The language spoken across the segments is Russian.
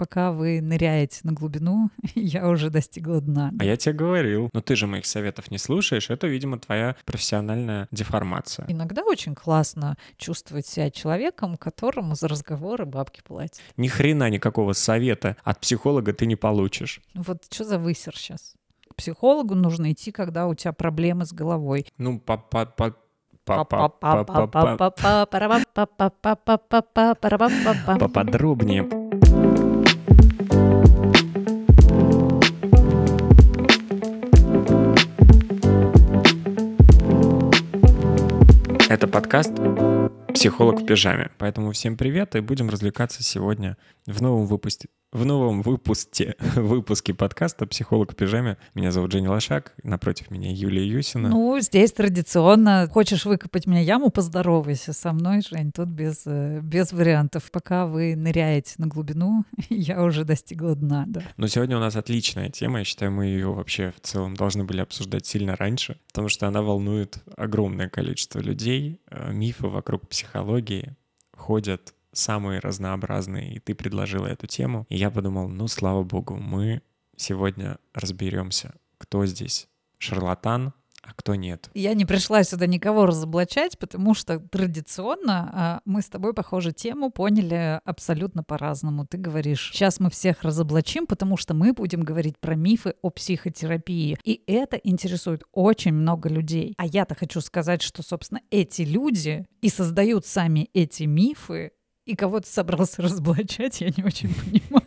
пока вы ныряете на глубину, я уже достигла дна. А я тебе говорил, но ты же моих советов не слушаешь, это, видимо, твоя профессиональная деформация. Иногда очень классно чувствовать себя человеком, которому за разговоры бабки платят. Ни хрена никакого совета от психолога ты не получишь. Вот что за высер сейчас? К психологу нужно идти, когда у тебя проблемы с головой. Ну, по по по Поподробнее. Это подкаст «Психолог в пижаме». Поэтому всем привет и будем развлекаться сегодня в новом выпуске в новом выпуске, выпуске подкаста «Психолог в пижаме». Меня зовут Женя Лошак, напротив меня Юлия Юсина. Ну, здесь традиционно. Хочешь выкопать меня яму, поздоровайся со мной, Жень. Тут без, э, без вариантов. Пока вы ныряете на глубину, я уже достигла дна, да. Но сегодня у нас отличная тема. Я считаю, мы ее вообще в целом должны были обсуждать сильно раньше, потому что она волнует огромное количество людей. Э, мифы вокруг психологии ходят самые разнообразные, и ты предложила эту тему. И я подумал, ну, слава богу, мы сегодня разберемся, кто здесь шарлатан, а кто нет. Я не пришла сюда никого разоблачать, потому что традиционно а, мы с тобой, похоже, тему поняли абсолютно по-разному. Ты говоришь, сейчас мы всех разоблачим, потому что мы будем говорить про мифы о психотерапии. И это интересует очень много людей. А я-то хочу сказать, что, собственно, эти люди и создают сами эти мифы, и кого то собрался разоблачать, я не очень понимаю.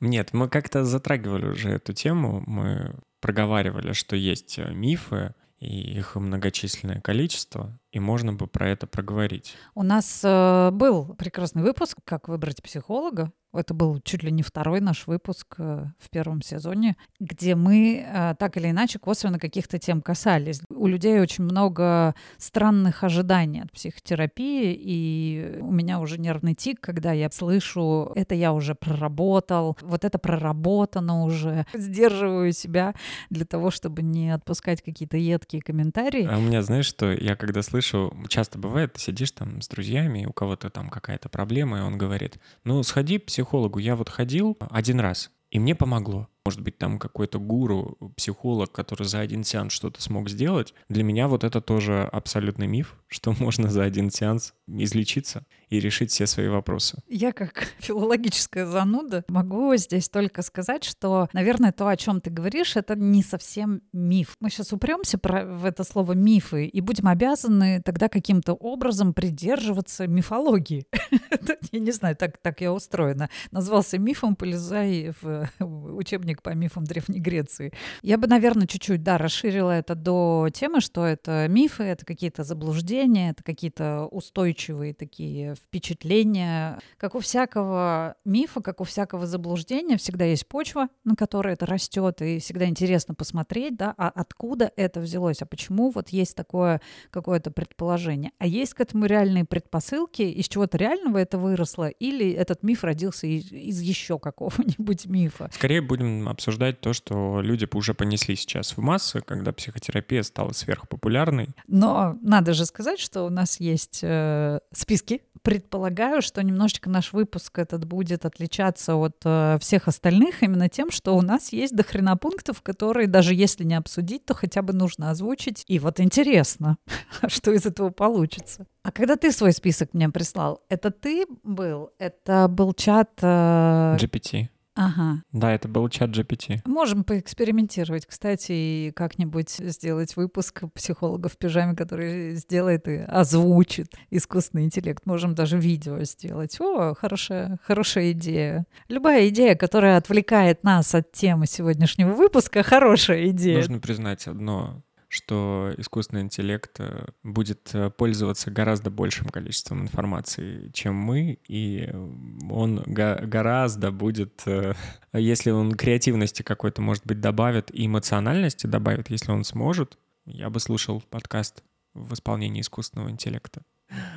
Нет, мы как-то затрагивали уже эту тему, мы проговаривали, что есть мифы, и их многочисленное количество, и можно бы про это проговорить. У нас э, был прекрасный выпуск «Как выбрать психолога». Это был чуть ли не второй наш выпуск э, в первом сезоне, где мы э, так или иначе косвенно каких-то тем касались. У людей очень много странных ожиданий от психотерапии, и у меня уже нервный тик, когда я слышу, это я уже проработал, вот это проработано уже. Сдерживаю себя для того, чтобы не отпускать какие-то едкие комментарии. А у меня, знаешь, что я когда слышу, часто бывает, ты сидишь там с друзьями, у кого-то там какая-то проблема, и он говорит, ну, сходи к психологу. Я вот ходил один раз, и мне помогло. Может быть, там какой-то гуру, психолог, который за один сеанс что-то смог сделать. Для меня вот это тоже абсолютный миф, что можно за один сеанс излечиться и решить все свои вопросы. Я как филологическая зануда могу здесь только сказать, что, наверное, то, о чем ты говоришь, это не совсем миф. Мы сейчас упремся в это слово мифы и будем обязаны тогда каким-то образом придерживаться мифологии. Я не знаю, так, так я устроена. Назвался мифом, полезай в учебник по мифам Древней Греции. Я бы, наверное, чуть-чуть, да, расширила это до темы, что это мифы, это какие-то заблуждения, это какие-то устойчивые такие впечатления. Как у всякого мифа, как у всякого заблуждения, всегда есть почва, на которой это растет, и всегда интересно посмотреть, да, а откуда это взялось, а почему вот есть такое какое-то предположение. А есть к этому реальные предпосылки, из чего-то реального это выросло, или этот миф родился из, из еще какого-нибудь мифа. Скорее будем обсуждать то, что люди уже понесли сейчас в массы, когда психотерапия стала сверхпопулярной. Но надо же сказать, что у нас есть э, списки предполагаю, что немножечко наш выпуск этот будет отличаться от э, всех остальных именно тем, что у нас есть дохрена пунктов, которые даже если не обсудить, то хотя бы нужно озвучить. И вот интересно, что из этого получится. А когда ты свой список мне прислал, это ты был? Это был чат... Э... GPT. Ага. Да, это был чат GPT. Можем поэкспериментировать, кстати, и как-нибудь сделать выпуск психолога в пижаме, который сделает и озвучит искусственный интеллект. Можем даже видео сделать. О, хорошая, хорошая идея. Любая идея, которая отвлекает нас от темы сегодняшнего выпуска, хорошая идея. Нужно признать одно что искусственный интеллект э, будет э, пользоваться гораздо большим количеством информации, чем мы, и он гораздо будет, э, если он креативности какой-то, может быть, добавит, и эмоциональности добавит, если он сможет, я бы слушал подкаст в исполнении искусственного интеллекта.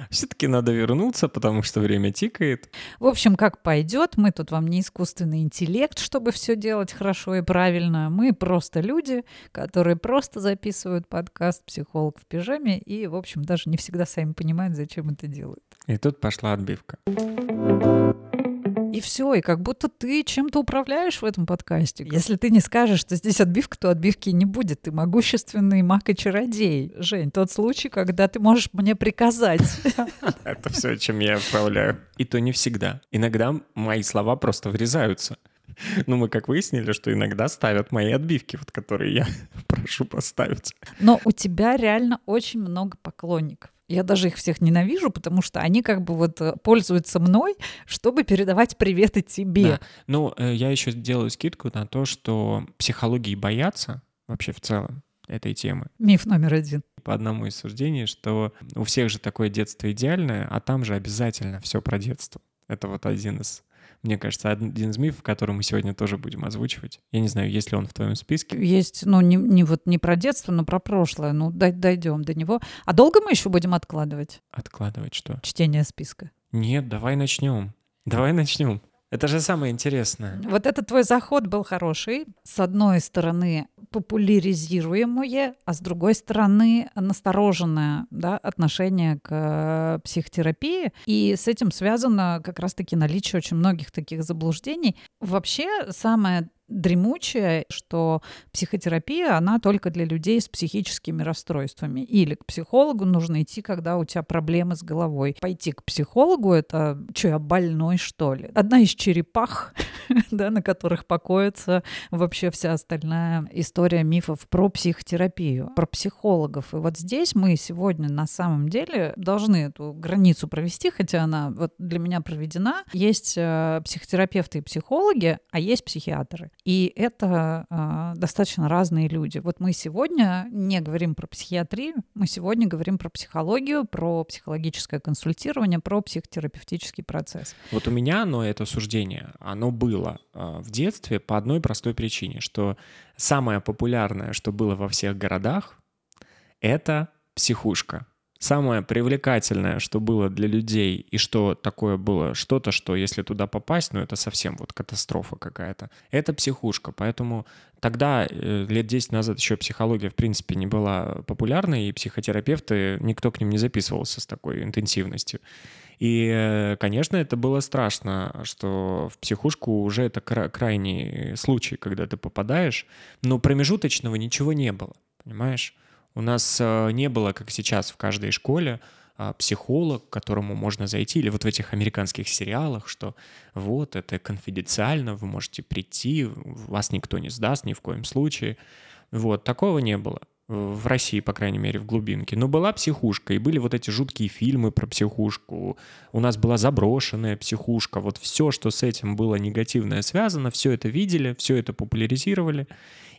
Все-таки надо вернуться, потому что время тикает. В общем, как пойдет, мы тут вам не искусственный интеллект, чтобы все делать хорошо и правильно. Мы просто люди, которые просто записывают подкаст «Психолог в пижаме» и, в общем, даже не всегда сами понимают, зачем это делают. И тут пошла отбивка. И все, и как будто ты чем-то управляешь в этом подкасте. Если ты не скажешь, что здесь отбивка, то отбивки не будет. Ты могущественный маг и чародей. Жень, тот случай, когда ты можешь мне приказать. Это все, чем я управляю. И то не всегда. Иногда мои слова просто врезаются. Ну, мы как выяснили, что иногда ставят мои отбивки, вот которые я прошу поставить. Но у тебя реально очень много поклонников. Я даже их всех ненавижу, потому что они как бы вот э, пользуются мной, чтобы передавать приветы тебе. Да. Ну, э, я еще делаю скидку на то, что психологии боятся вообще в целом этой темы. Миф номер один. По одному из суждений, что у всех же такое детство идеальное, а там же обязательно все про детство. Это вот один из мне кажется, один из мифов, который мы сегодня тоже будем озвучивать. Я не знаю, есть ли он в твоем списке. Есть, ну, не, не вот не про детство, но про прошлое. Ну, дойдем до него. А долго мы еще будем откладывать? Откладывать что? Чтение списка. Нет, давай начнем. Давай начнем. Это же самое интересное. Вот этот твой заход был хороший. С одной стороны, популяризируемое, а с другой стороны, настороженное да, отношение к э, психотерапии. И с этим связано как раз-таки наличие очень многих таких заблуждений. Вообще, самое дремучее, что психотерапия, она только для людей с психическими расстройствами. Или к психологу нужно идти, когда у тебя проблемы с головой. Пойти к психологу — это что, я больной, что ли? Одна из черепах, да, на которых покоится вообще вся остальная история мифов про психотерапию, про психологов. И вот здесь мы сегодня на самом деле должны эту границу провести, хотя она вот для меня проведена. Есть э, психотерапевты и психологи, а есть психиатры. И это э, достаточно разные люди. Вот мы сегодня не говорим про психиатрию, мы сегодня говорим про психологию, про психологическое консультирование, про психотерапевтический процесс. Вот у меня оно, это суждение, оно было э, в детстве по одной простой причине, что самое популярное, что было во всех городах, это психушка самое привлекательное, что было для людей, и что такое было что-то, что если туда попасть, ну это совсем вот катастрофа какая-то, это психушка. Поэтому тогда, э, лет 10 назад, еще психология, в принципе, не была популярной, и психотерапевты, никто к ним не записывался с такой интенсивностью. И, э, конечно, это было страшно, что в психушку уже это крайний случай, когда ты попадаешь, но промежуточного ничего не было, понимаешь? У нас э, не было, как сейчас в каждой школе, а, психолог, к которому можно зайти, или вот в этих американских сериалах, что вот это конфиденциально, вы можете прийти, вас никто не сдаст ни в коем случае. Вот, такого не было в России, по крайней мере, в глубинке. Но была психушка, и были вот эти жуткие фильмы про психушку. У нас была заброшенная психушка. Вот все, что с этим было негативное связано, все это видели, все это популяризировали.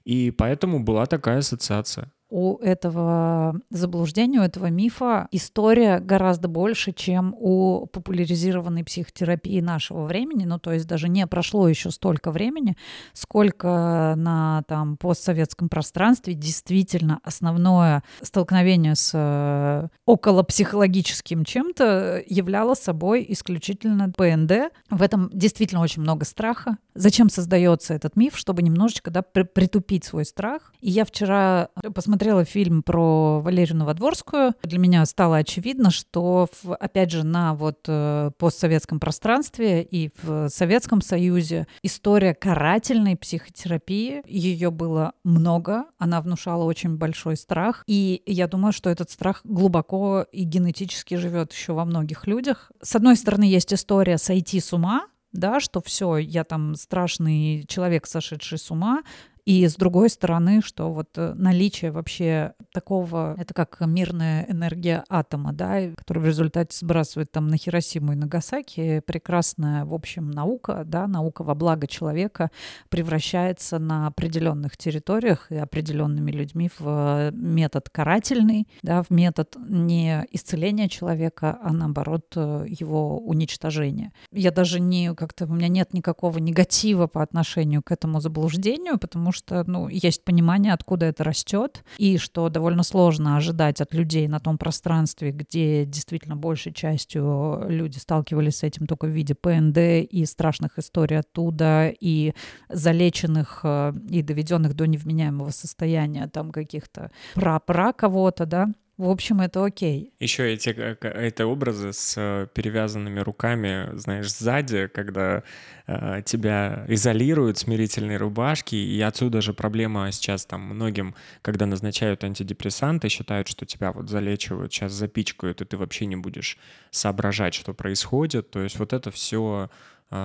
И поэтому была такая ассоциация у этого заблуждения, у этого мифа история гораздо больше, чем у популяризированной психотерапии нашего времени. Ну, то есть даже не прошло еще столько времени, сколько на там постсоветском пространстве действительно основное столкновение с э, околопсихологическим чем-то являло собой исключительно ПНД. В этом действительно очень много страха. Зачем создается этот миф? Чтобы немножечко да, притупить свой страх. И я вчера посмотрела смотрела фильм про Валерию Новодворскую, для меня стало очевидно, что, в, опять же, на вот э, постсоветском пространстве и в Советском Союзе история карательной психотерапии, ее было много, она внушала очень большой страх, и я думаю, что этот страх глубоко и генетически живет еще во многих людях. С одной стороны, есть история сойти с ума, да, что все, я там страшный человек, сошедший с ума, и с другой стороны, что вот э, наличие вообще такого, это как мирная энергия атома, да, которая в результате сбрасывает там на Хиросиму и Нагасаки, прекрасная, в общем, наука, да, наука во благо человека превращается на определенных территориях и определенными людьми в метод карательный, да, в метод не исцеления человека, а наоборот э, его уничтожения. Я даже не как-то, у меня нет никакого негатива по отношению к этому заблуждению, потому что, ну, есть понимание, откуда это растет, и что довольно сложно ожидать от людей на том пространстве, где действительно большей частью люди сталкивались с этим только в виде ПНД и страшных историй оттуда, и залеченных э, и доведенных до невменяемого состояния там каких-то пра-пра кого-то, да, в общем, это окей. Еще эти эти образы с э, перевязанными руками, знаешь, сзади, когда э, тебя изолируют смирительные рубашки, и отсюда же проблема сейчас там многим, когда назначают антидепрессанты, считают, что тебя вот залечивают, сейчас запичкают, и ты вообще не будешь соображать, что происходит. То есть вот это все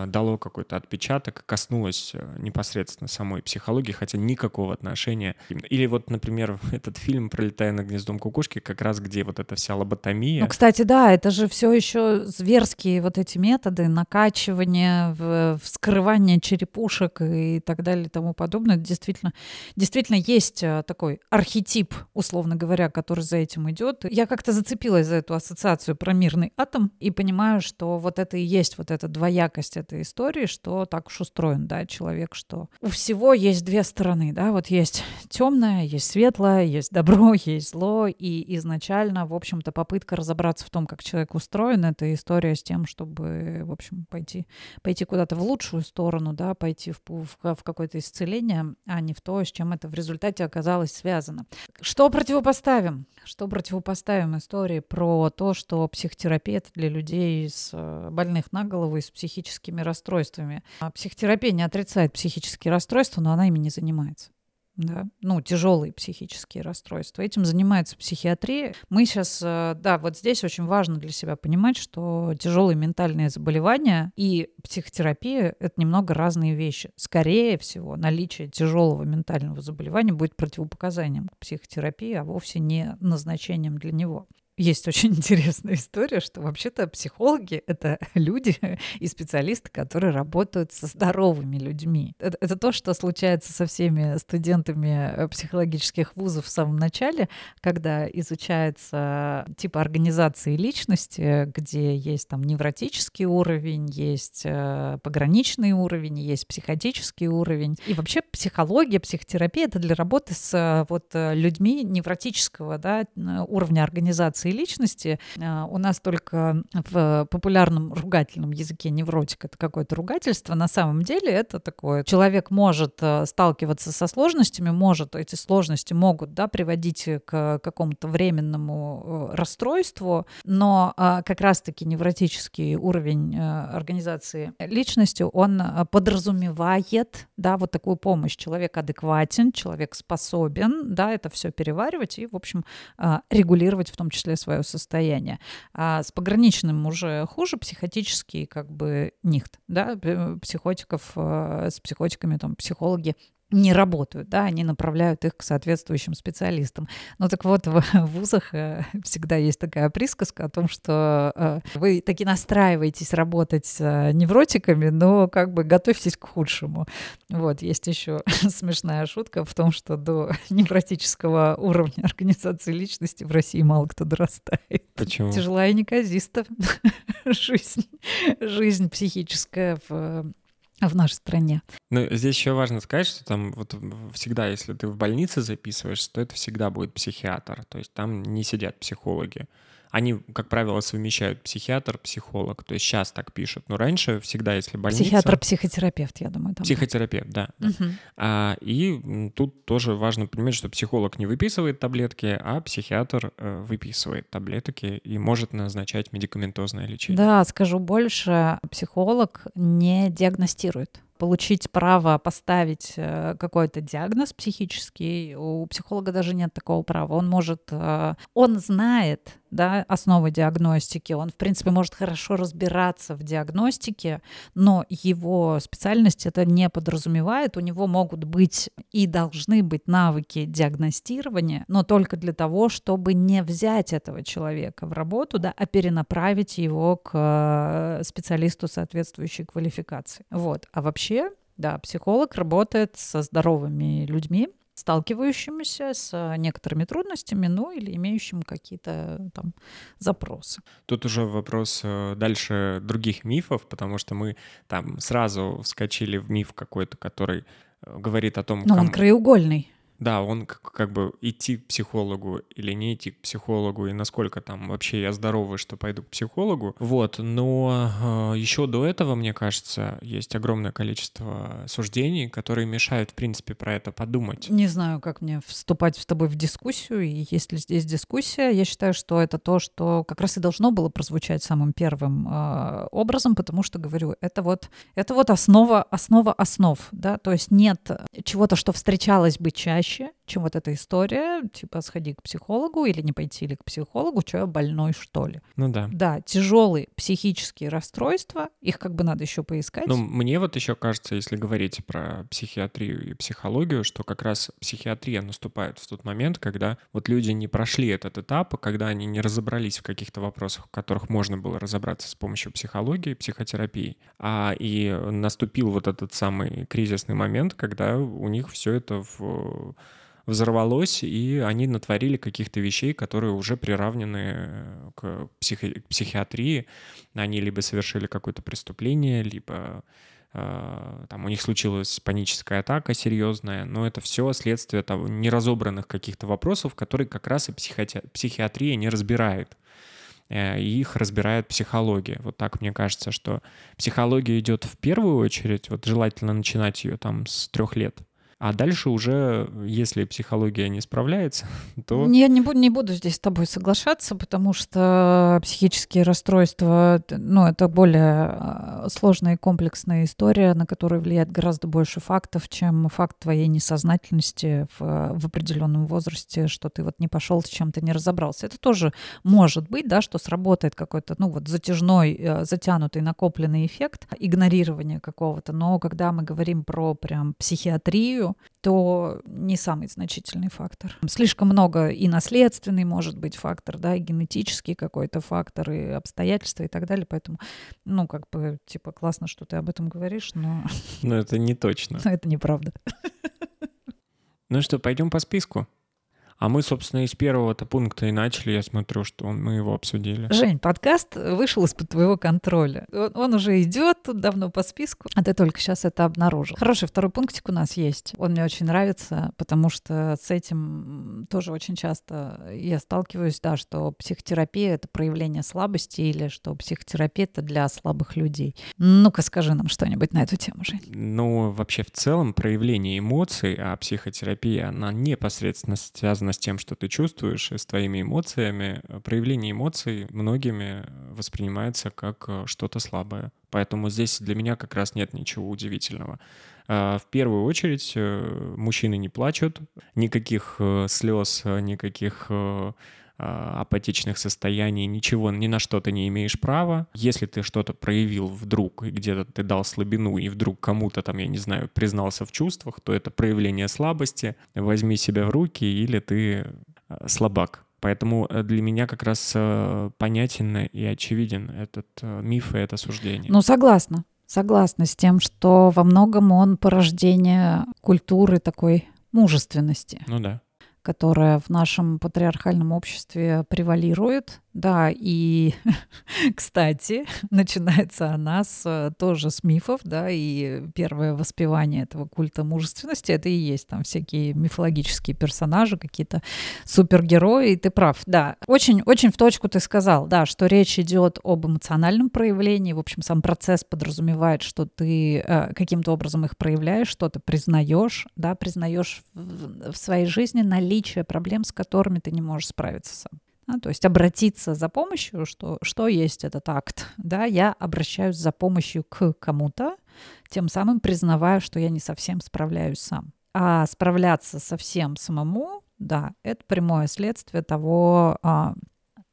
дало какой-то отпечаток, коснулось э, непосредственно самой психологии, хотя никакого отношения. Или вот, например, этот фильм «Пролетая над гнездом кукушки», как раз где вот эта вся лоботомия. Ну, кстати, да, это же все еще зверские вот эти методы накачивания, вскрывания черепушек и так далее и тому подобное. Действительно, действительно есть э, такой архетип, условно говоря, который за этим идет. Я как-то зацепилась за эту ассоциацию про мирный атом и понимаю, что вот это и есть вот эта двоякость этой истории, что так уж устроен, да, человек, что у всего есть две стороны, да, вот есть темное, есть светлое, есть добро, есть зло, и изначально, в общем-то, попытка разобраться в том, как человек устроен, это история с тем, чтобы, в общем, пойти, пойти куда-то в лучшую сторону, да, пойти в, в, в какое-то исцеление, а не в то, с чем это в результате оказалось связано. Что противопоставим? Что противопоставим истории про то, что психотерапия для людей с э, больных на голову и с психическими психическими расстройствами. А психотерапия не отрицает психические расстройства, но она ими не занимается. Да? Ну, тяжелые психические расстройства. Этим занимается психиатрия. Мы сейчас, э, да, вот здесь очень важно для себя понимать, что тяжелые ментальные заболевания и психотерапия — это немного разные вещи. Скорее всего, наличие тяжелого ментального заболевания будет противопоказанием к психотерапии, а вовсе не назначением для него есть очень интересная история, что вообще-то психологи — это люди и специалисты, которые работают со здоровыми людьми. Это, это то, что случается со всеми студентами э, психологических вузов в самом начале, когда изучается типа организации личности, где есть там невротический уровень, есть э, пограничный уровень, есть психотический уровень. И вообще психология, психотерапия — это для работы с э, вот людьми невротического да, уровня организации эволюции личности. А, у нас только в популярном ругательном языке невротик это какое-то ругательство. На самом деле это такое. Человек может э, сталкиваться со сложностями, может, эти сложности могут да, приводить к какому-то временному э, расстройству, но а, как раз-таки невротический уровень э, организации личности, он подразумевает да, вот такую помощь. Человек адекватен, человек способен да, это все переваривать и, в общем, регулировать в том числе свое состояние. А с пограничным уже хуже, психотический как бы нихт, да, психотиков, э, с психотиками там психологи не работают, да, они направляют их к соответствующим специалистам. Ну так вот, в вузах э, всегда есть такая присказка о том, что э, вы таки настраиваетесь работать с э, невротиками, но как бы готовьтесь к худшему. Вот, есть еще смешная шутка в том, что до невротического уровня организации личности в России мало кто дорастает. Почему? Тяжелая и неказиста жизнь, жизнь психическая в в нашей стране. Ну, здесь еще важно сказать, что там вот всегда, если ты в больнице записываешься, то это всегда будет психиатр, то есть там не сидят психологи они, как правило, совмещают психиатр, психолог. То есть сейчас так пишут. Но раньше всегда, если больница... Психиатр-психотерапевт, я думаю. Там. Психотерапевт, да. да. Угу. А, и тут тоже важно понимать, что психолог не выписывает таблетки, а психиатр э, выписывает таблетки и может назначать медикаментозное лечение. Да, скажу больше, психолог не диагностирует получить право поставить э, какой-то диагноз психический, у психолога даже нет такого права. Он может, э, он знает, да, основы диагностики, он, в принципе, может хорошо разбираться в диагностике, но его специальность это не подразумевает. У него могут быть и должны быть навыки диагностирования, но только для того, чтобы не взять этого человека в работу, да, а перенаправить его к э, специалисту соответствующей квалификации. Вот. А вообще вообще, да, психолог работает со здоровыми людьми, сталкивающимися с некоторыми трудностями, ну или имеющим какие-то там запросы. Тут уже вопрос э, дальше других мифов, потому что мы там сразу вскочили в миф какой-то, который э, говорит о том... Но кому... он краеугольный. Да, он как бы идти к психологу или не идти к психологу, и насколько там вообще я здоровый, что пойду к психологу. Вот, но э, еще до этого, мне кажется, есть огромное количество суждений, которые мешают, в принципе, про это подумать. Не знаю, как мне вступать с тобой в дискуссию, и если здесь дискуссия, я считаю, что это то, что как раз и должно было прозвучать самым первым э, образом, потому что, говорю, это вот, это вот основа, основа основ, да, то есть нет чего-то, что встречалось бы чаще, помощи чем вот эта история, типа сходи к психологу или не пойти ли к психологу, что я больной, что ли. Ну да. Да, тяжелые психические расстройства, их как бы надо еще поискать. Ну, мне вот еще кажется, если говорить про психиатрию и психологию, что как раз психиатрия наступает в тот момент, когда вот люди не прошли этот этап, когда они не разобрались в каких-то вопросах, в которых можно было разобраться с помощью психологии, психотерапии, а и наступил вот этот самый кризисный момент, когда у них все это в взорвалось, и они натворили каких-то вещей, которые уже приравнены э, к, психи- к психиатрии. Они либо совершили какое-то преступление, либо э, там у них случилась паническая атака серьезная, но это все следствие того неразобранных каких-то вопросов, которые как раз и психоти- психиатрия не разбирает э, и их разбирает психология. Вот так мне кажется, что психология идет в первую очередь, вот желательно начинать ее там с трех лет, а дальше уже, если психология не справляется, то... Я не буду, не буду здесь с тобой соглашаться, потому что психические расстройства, ну, это более а, сложная и комплексная история, на которую влияет гораздо больше фактов, чем факт твоей несознательности в, в определенном возрасте, что ты вот не пошел с чем-то, не разобрался. Это тоже может быть, да, что сработает какой-то, ну, вот затяжной, э, затянутый, накопленный эффект игнорирования какого-то, но когда мы говорим про прям психиатрию, то не самый значительный фактор. Слишком много и наследственный может быть фактор, да, и генетический какой-то фактор, и обстоятельства и так далее. Поэтому, ну, как бы, типа, классно, что ты об этом говоришь, но... Но это не точно. Но это неправда. Ну что, пойдем по списку? А мы, собственно, из первого-то пункта и начали. Я смотрю, что мы его обсудили. Жень, подкаст вышел из-под твоего контроля. Он, он уже идет тут давно по списку, а ты только сейчас это обнаружил. Хороший второй пунктик у нас есть. Он мне очень нравится, потому что с этим тоже очень часто я сталкиваюсь, да, что психотерапия — это проявление слабости или что психотерапия — это для слабых людей. Ну-ка скажи нам что-нибудь на эту тему, Жень. Ну, вообще в целом проявление эмоций, а психотерапия, она непосредственно связана связано с тем, что ты чувствуешь, и с твоими эмоциями. Проявление эмоций многими воспринимается как э, что-то слабое. Поэтому здесь для меня как раз нет ничего удивительного. А, в первую очередь э, мужчины не плачут, никаких э, слез, никаких апатичных состояний, ничего, ни на что ты не имеешь права. Если ты что-то проявил вдруг, и где-то ты дал слабину, и вдруг кому-то там, я не знаю, признался в чувствах, то это проявление слабости. Возьми себя в руки, или ты э, слабак. Поэтому э, для меня как раз э, понятен и очевиден этот миф и это суждение. Ну, согласна. Согласна с тем, что во многом он порождение культуры такой мужественности. Ну да которая в нашем патриархальном обществе превалирует, да, и, кстати, начинается она с, э, тоже с мифов, да, и первое воспевание этого культа мужественности, это и есть там всякие мифологические персонажи, какие-то супергерои, и ты прав, да. Очень-очень в точку ты сказал, да, что речь идет об эмоциональном проявлении, в общем, сам процесс подразумевает, что ты э, каким-то образом их проявляешь, что-то признаешь, да, признаешь в, в своей жизни наличие проблем, с которыми ты не можешь справиться сам. Да, то есть обратиться за помощью, что, что есть этот акт. Да, я обращаюсь за помощью к кому-то, тем самым признавая, что я не совсем справляюсь сам. А справляться совсем самому, да, это прямое следствие того а,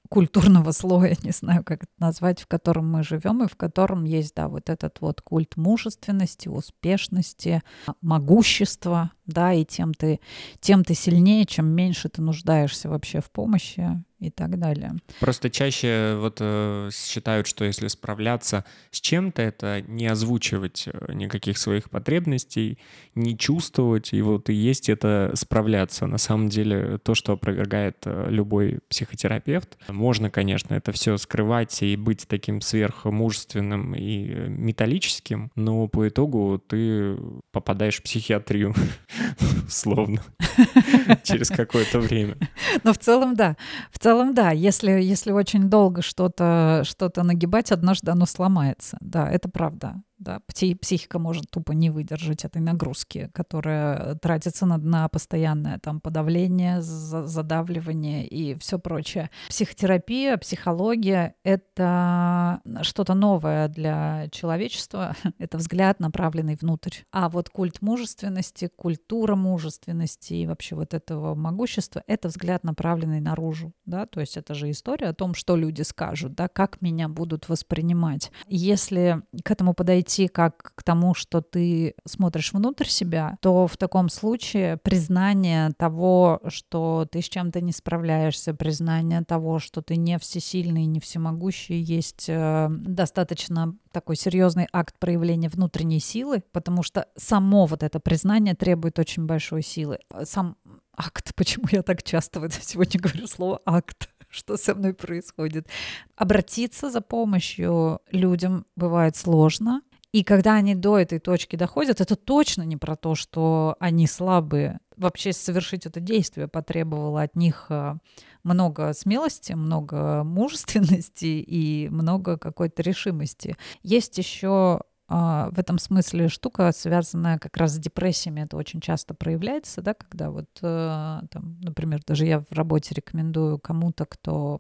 культурного слоя, не знаю, как это назвать, в котором мы живем, и в котором есть, да, вот этот вот культ мужественности, успешности, могущества, да, и тем ты, тем ты сильнее, чем меньше ты нуждаешься вообще в помощи, и так далее. Просто чаще вот э, считают, что если справляться с чем-то, это не озвучивать э, никаких своих потребностей, не чувствовать, и вот и есть это справляться. На самом деле то, что опровергает э, любой психотерапевт. Можно, конечно, это все скрывать и быть таким сверхмужественным и металлическим, но по итогу ты попадаешь в психиатрию. условно, через какое-то время. Но в целом, да. В целом, да. Если, если очень долго что-то что нагибать, однажды оно сломается. Да, это правда. Да, психика может тупо не выдержать этой нагрузки, которая тратится на, на постоянное там подавление, задавливание и все прочее. Психотерапия, психология — это что-то новое для человечества. это взгляд, направленный внутрь. А вот культ мужественности, культура мужественности и вообще вот этого могущества — это взгляд, направленный наружу. Да? То есть это же история о том, что люди скажут, да, как меня будут воспринимать. Если к этому подойти подойти как к тому, что ты смотришь внутрь себя, то в таком случае признание того, что ты с чем-то не справляешься, признание того, что ты не всесильный, не всемогущий, есть э, достаточно такой серьезный акт проявления внутренней силы, потому что само вот это признание требует очень большой силы. Сам акт, почему я так часто вот сегодня говорю слово акт, что со мной происходит. Обратиться за помощью людям бывает сложно, и когда они до этой точки доходят, это точно не про то, что они слабые. Вообще совершить это действие потребовало от них э, много смелости, много мужественности и много какой-то решимости. Есть еще в этом смысле штука, связанная как раз с депрессиями. Это очень часто проявляется, да, когда вот, э, там, например, даже я в работе рекомендую кому-то, кто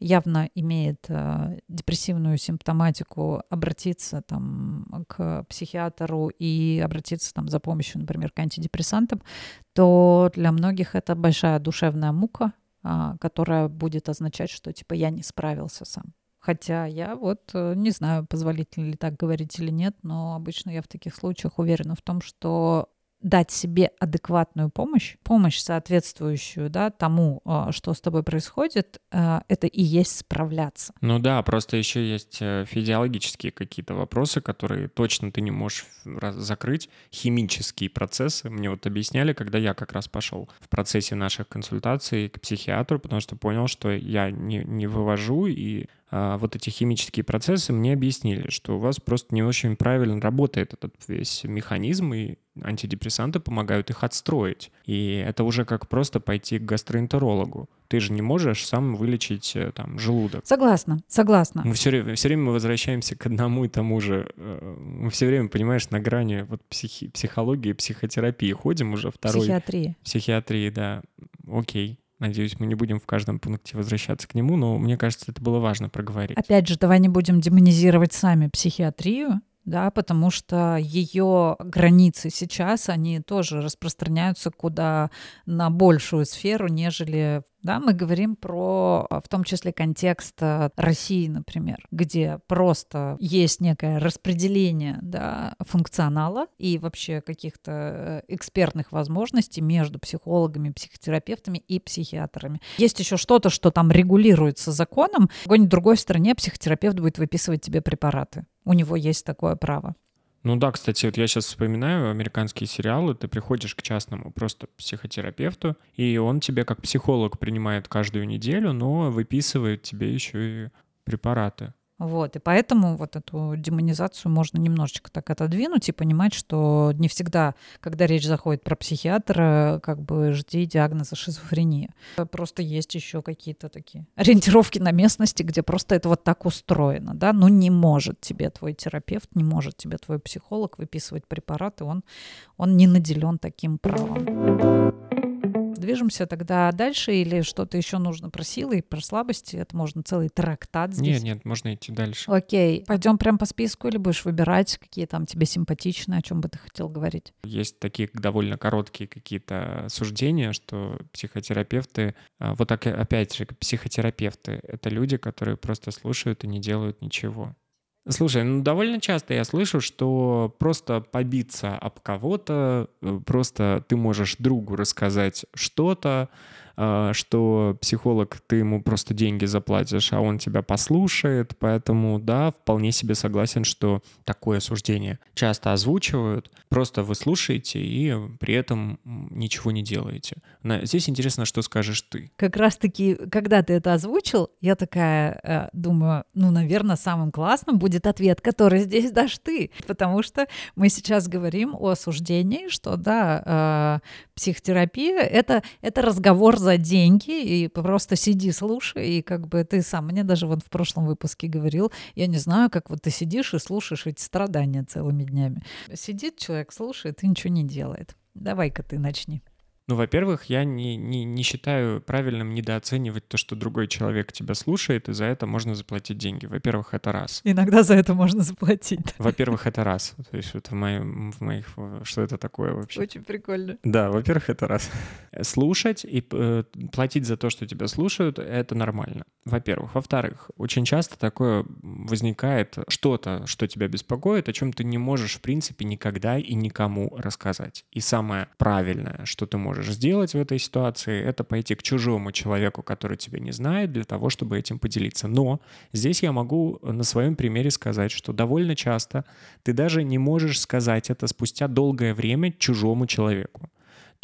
явно имеет э, депрессивную симптоматику, обратиться там к психиатру и обратиться там за помощью, например, к антидепрессантам, то для многих это большая душевная мука, а, которая будет означать, что типа я не справился сам. Хотя я вот э, не знаю, позволительно ли так говорить или нет, но обычно я в таких случаях уверена в том, что дать себе адекватную помощь, помощь соответствующую да, тому, а, что с тобой происходит, а, это и есть справляться. Ну да, просто еще есть э, физиологические какие-то вопросы, которые точно ты не можешь закрыть. Химические процессы. Мне вот объясняли, когда я как раз пошел в процессе наших консультаций к психиатру, потому что понял, что я не, не вывожу, и вот эти химические процессы мне объяснили, что у вас просто не очень правильно работает этот весь механизм, и антидепрессанты помогают их отстроить. И это уже как просто пойти к гастроэнтерологу. Ты же не можешь сам вылечить э, там желудок. Согласна, согласна. Мы все, время, все время мы возвращаемся к одному и тому же. Э, мы все время, понимаешь, на грани вот психи, психологии, психотерапии ходим уже второй. Психиатрии. Психиатрии, да. Окей. Надеюсь, мы не будем в каждом пункте возвращаться к нему, но мне кажется, это было важно проговорить. Опять же, давай не будем демонизировать сами психиатрию, да, потому что ее границы сейчас, они тоже распространяются куда на большую сферу, нежели да, мы говорим про, в том числе, контекст э, России, например, где просто есть некое распределение да, функционала и вообще каких-то э, экспертных возможностей между психологами, психотерапевтами и психиатрами. Есть еще что-то, что там регулируется законом. В какой-нибудь другой стране психотерапевт будет выписывать тебе препараты. У него есть такое право. Ну да, кстати, вот я сейчас вспоминаю американские сериалы, ты приходишь к частному просто психотерапевту, и он тебе как психолог принимает каждую неделю, но выписывает тебе еще и препараты. Вот, и поэтому вот эту демонизацию можно немножечко так отодвинуть и понимать, что не всегда, когда речь заходит про психиатра, как бы жди диагноза шизофрения. Просто есть еще какие-то такие ориентировки на местности, где просто это вот так устроено, да, ну не может тебе твой терапевт, не может тебе твой психолог выписывать препараты, он, он не наделен таким правом движемся тогда дальше или что-то еще нужно про силы и про слабости? Это можно целый трактат здесь. Нет, нет, можно идти дальше. Окей. Пойдем прям по списку или будешь выбирать, какие там тебе симпатичны, о чем бы ты хотел говорить? Есть такие довольно короткие какие-то суждения, что психотерапевты, а, вот так опять же, психотерапевты — это люди, которые просто слушают и не делают ничего. Слушай, ну довольно часто я слышу, что просто побиться об кого-то, э, просто ты можешь другу рассказать что-то, что психолог, ты ему просто деньги заплатишь, а он тебя послушает, поэтому, да, вполне себе согласен, что такое суждение часто озвучивают, просто вы слушаете и при этом ничего не делаете. Здесь интересно, что скажешь ты. Как раз-таки, когда ты это озвучил, я такая э, думаю, ну, наверное, самым классным будет ответ, который здесь дашь ты, потому что мы сейчас говорим о суждении, что, да, э, психотерапия — это, это разговор за деньги, и просто сиди, слушай, и как бы ты сам, мне даже вот в прошлом выпуске говорил, я не знаю, как вот ты сидишь и слушаешь эти страдания целыми днями. Сидит человек, слушает и ничего не делает. Давай-ка ты начни. Ну, во-первых, я не, не, не считаю правильным недооценивать то, что другой человек тебя слушает, и за это можно заплатить деньги. Во-первых, это раз. Иногда за это можно заплатить. Во-первых, это раз. То есть вот в, моем, в моих... Что это такое вообще? Очень прикольно. Да, во-первых, это раз. Слушать и э, платить за то, что тебя слушают, это нормально. Во-первых. Во-вторых, очень часто такое возникает что-то, что тебя беспокоит, о чем ты не можешь, в принципе, никогда и никому рассказать. И самое правильное, что ты можешь можешь сделать в этой ситуации, это пойти к чужому человеку, который тебя не знает, для того, чтобы этим поделиться. Но здесь я могу на своем примере сказать, что довольно часто ты даже не можешь сказать это спустя долгое время чужому человеку.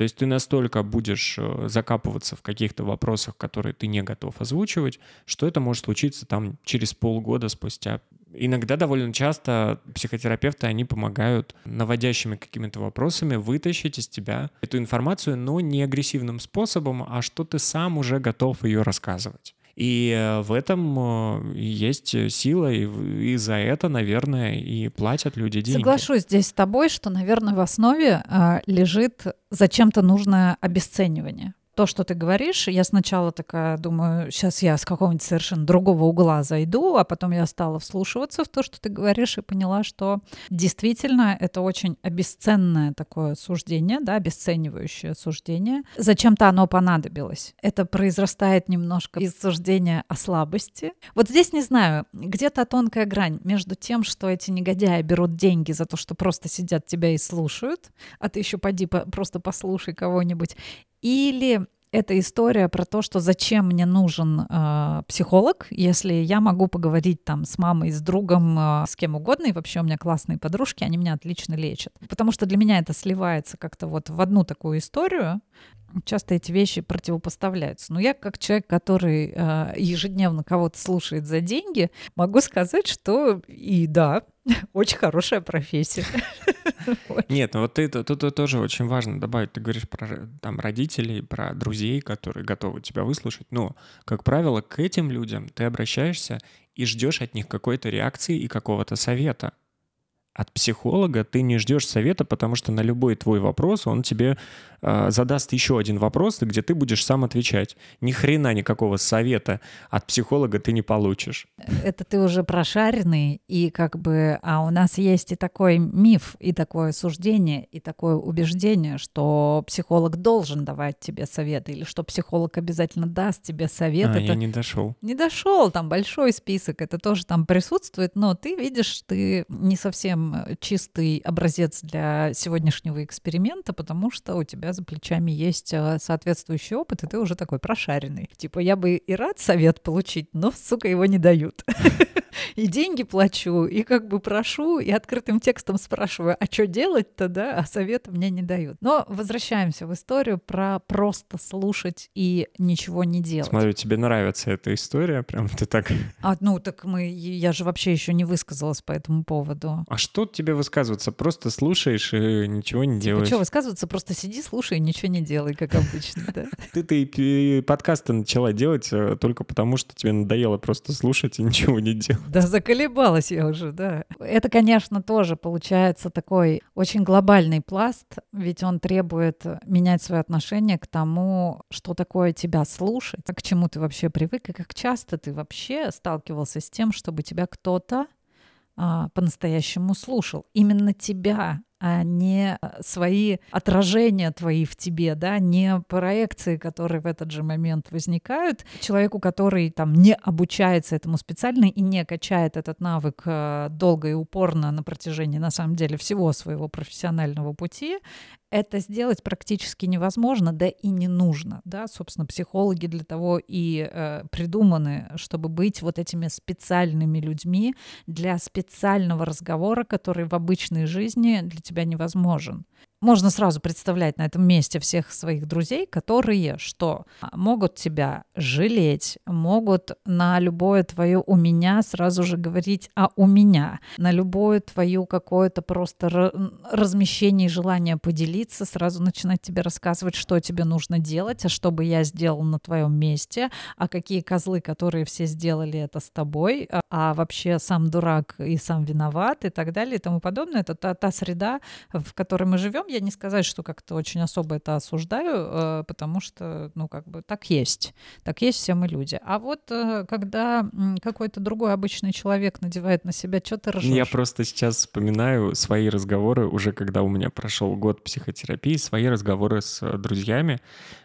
То есть ты настолько будешь э, закапываться в каких-то вопросах, которые ты не готов озвучивать, что это может случиться там через полгода спустя Иногда довольно часто психотерапевты, они помогают наводящими какими-то вопросами вытащить из тебя эту информацию, но не агрессивным способом, а что ты сам уже готов ее рассказывать. И э, в этом э, есть сила, и, и за это, наверное, и платят люди деньги. Соглашусь здесь с тобой, что, наверное, в основе э, лежит зачем-то нужное обесценивание то, что ты говоришь, я сначала такая думаю, сейчас я с какого-нибудь совершенно другого угла зайду, а потом я стала вслушиваться в то, что ты говоришь, и поняла, что действительно это очень обесценное такое суждение, да, обесценивающее суждение. Зачем-то оно понадобилось. Это произрастает немножко из суждения о слабости. Вот здесь не знаю, где-то тонкая грань между тем, что эти негодяи берут деньги за то, что просто сидят тебя и слушают, а ты еще поди просто послушай кого-нибудь, или это история про то, что зачем мне нужен э, психолог, если я могу поговорить там с мамой, с другом, э, с кем угодно, и вообще у меня классные подружки, они меня отлично лечат. Потому что для меня это сливается как-то вот в одну такую историю. Часто эти вещи противопоставляются. Но я, как человек, который э, ежедневно кого-то слушает за деньги, могу сказать, что и да, очень хорошая профессия. Нет, ну вот ты, тут, тоже очень важно добавить. Ты говоришь про там родителей, про друзей, которые готовы тебя выслушать. Но, как правило, к этим людям ты обращаешься и ждешь от них какой-то реакции и какого-то совета от психолога ты не ждешь совета, потому что на любой твой вопрос он тебе э, задаст еще один вопрос, где ты будешь сам отвечать. Ни хрена никакого совета от психолога ты не получишь. Это ты уже прошаренный, и как бы, а у нас есть и такой миф, и такое суждение, и такое убеждение, что психолог должен давать тебе советы, или что психолог обязательно даст тебе совет. А, это... я не дошел. Не дошел, там большой список, это тоже там присутствует, но ты видишь, ты не совсем Э, чистый образец для сегодняшнего эксперимента, потому что у тебя за плечами есть э, соответствующий опыт, и ты уже такой прошаренный. Типа, я бы и рад совет получить, но, сука, его не дают. и деньги плачу, и как бы прошу, и открытым текстом спрашиваю, а что делать-то, да, а совета мне не дают. Но возвращаемся в историю про просто слушать и ничего не делать. Смотрю, тебе нравится эта история, прям ты так... А, ну, так мы, я же вообще еще не высказалась по этому поводу. А что тебе высказываться? Просто слушаешь и ничего не типа, делаешь. Что высказываться? Просто сиди, слушай и ничего не делай, как обычно, да? Ты-то подкасты начала делать э, только потому, что тебе надоело просто слушать и ничего не делать. Да заколебалась я уже, да. Это, конечно, тоже получается такой очень глобальный пласт, ведь он требует менять свое отношение к тому, что такое тебя слушать, к чему ты вообще привык, и как часто ты вообще сталкивался с тем, чтобы тебя кто-то а, по-настоящему слушал. Именно тебя а не свои отражения твои в тебе, да, не проекции, которые в этот же момент возникают. Человеку, который там не обучается этому специально и не качает этот навык э, долго и упорно на протяжении, на самом деле, всего своего профессионального пути, это сделать практически невозможно, да и не нужно. Да? Собственно, психологи для того и э, придуманы, чтобы быть вот этими специальными людьми для специального разговора, который в обычной жизни для тебя невозможен можно сразу представлять на этом месте всех своих друзей, которые что? Могут тебя жалеть, могут на любое твое у меня сразу же говорить а у меня, на любое твое какое-то просто размещение и желание поделиться, сразу начинать тебе рассказывать, что тебе нужно делать, а что бы я сделал на твоем месте, а какие козлы, которые все сделали это с тобой, а, а вообще сам дурак и сам виноват и так далее и тому подобное. Это та, та среда, в которой мы живем, я не сказать, что как-то очень особо это осуждаю, э, потому что, ну, как бы так есть. Так есть все мы люди. А вот э, когда какой-то другой обычный человек надевает на себя, что ты ржешь? Я просто сейчас вспоминаю свои разговоры, уже когда у меня прошел год психотерапии, свои разговоры с э, друзьями,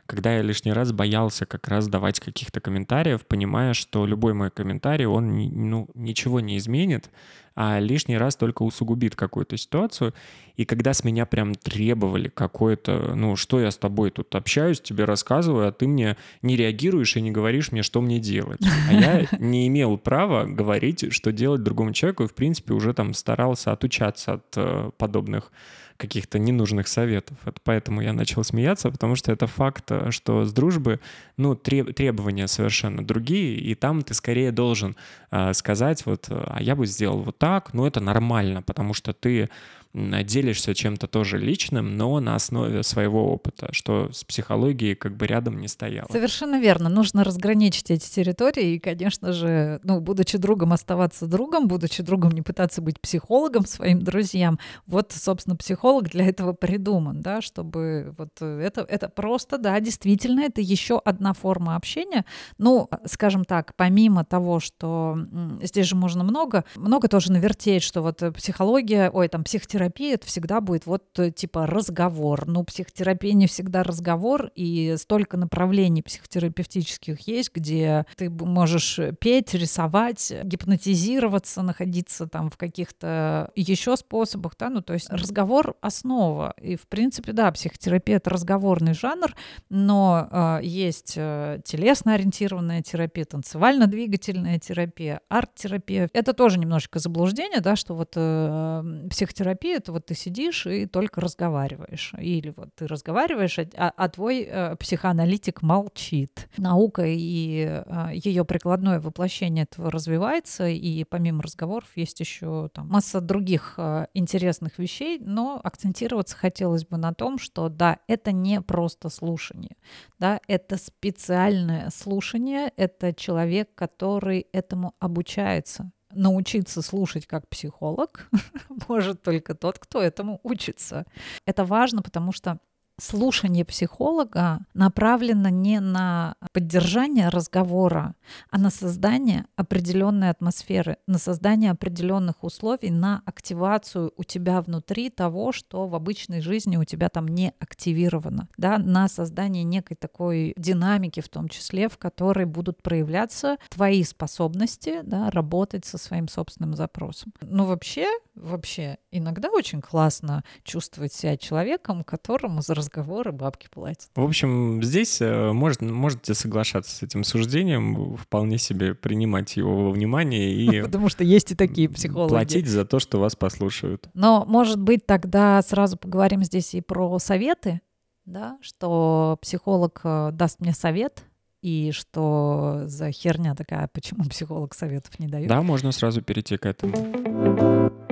когда я лишний раз боялся как раз давать каких-то комментариев, понимая, что любой мой комментарий, он ну, ничего не изменит, а лишний раз только усугубит какую-то ситуацию. И когда с меня прям требовали какое-то, ну, что я с тобой тут общаюсь, тебе рассказываю, а ты мне не реагируешь и не говоришь мне, что мне делать. А я не имел права говорить, что делать другому человеку, и, в принципе, уже там старался отучаться от э, подобных каких-то ненужных советов. Это поэтому я начал смеяться, потому что это факт, э, что с дружбы, ну, требования совершенно другие, и там ты скорее должен э, сказать, вот, а я бы сделал вот так, но это нормально, потому что ты делишься чем-то тоже личным, но на основе своего опыта, что с психологией как бы рядом не стояло. Совершенно верно. Нужно разграничить эти территории и, конечно же, ну, будучи другом, оставаться другом, будучи другом, не пытаться быть психологом своим друзьям. Вот, собственно, психолог для этого придуман, да, чтобы вот это, это просто, да, действительно, это еще одна форма общения. Ну, скажем так, помимо того, что здесь же можно много, много тоже навертеть, что вот психология, ой, там, психотерапия психотерапия это всегда будет вот э, типа разговор. Ну, психотерапия не всегда разговор, и столько направлений психотерапевтических есть, где ты можешь петь, рисовать, гипнотизироваться, находиться там в каких-то еще способах, да, ну, то есть разговор — основа. И, в принципе, да, психотерапия — это разговорный жанр, но э, есть э, телесно-ориентированная терапия, танцевально-двигательная терапия, арт-терапия. Это тоже немножечко заблуждение, да, что вот э, психотерапия это вот ты сидишь и только разговариваешь. Или вот ты разговариваешь, а, а твой э, психоаналитик молчит. Наука и э, ее прикладное воплощение этого развивается, и помимо разговоров есть еще там, масса других э, интересных вещей, но акцентироваться хотелось бы на том, что да, это не просто слушание, да, это специальное слушание, это человек, который этому обучается научиться слушать как психолог может только тот, кто этому учится. Это важно, потому что слушание психолога направлено не на поддержание разговора, а на создание определенной атмосферы, на создание определенных условий, на активацию у тебя внутри того, что в обычной жизни у тебя там не активировано, да, на создание некой такой динамики, в том числе, в которой будут проявляться твои способности, да, работать со своим собственным запросом. Ну, вообще, вообще, иногда очень классно чувствовать себя человеком, которому за разговоры бабки платят. В общем, здесь э, можно, можете соглашаться с этим суждением, вполне себе принимать его во внимание и... Потому что есть и такие психологи. Платить за то, что вас послушают. Но, может быть, тогда сразу поговорим здесь и про советы, да, что психолог э, даст мне совет, и что за херня такая, почему психолог советов не дает. Да, можно сразу перейти к этому.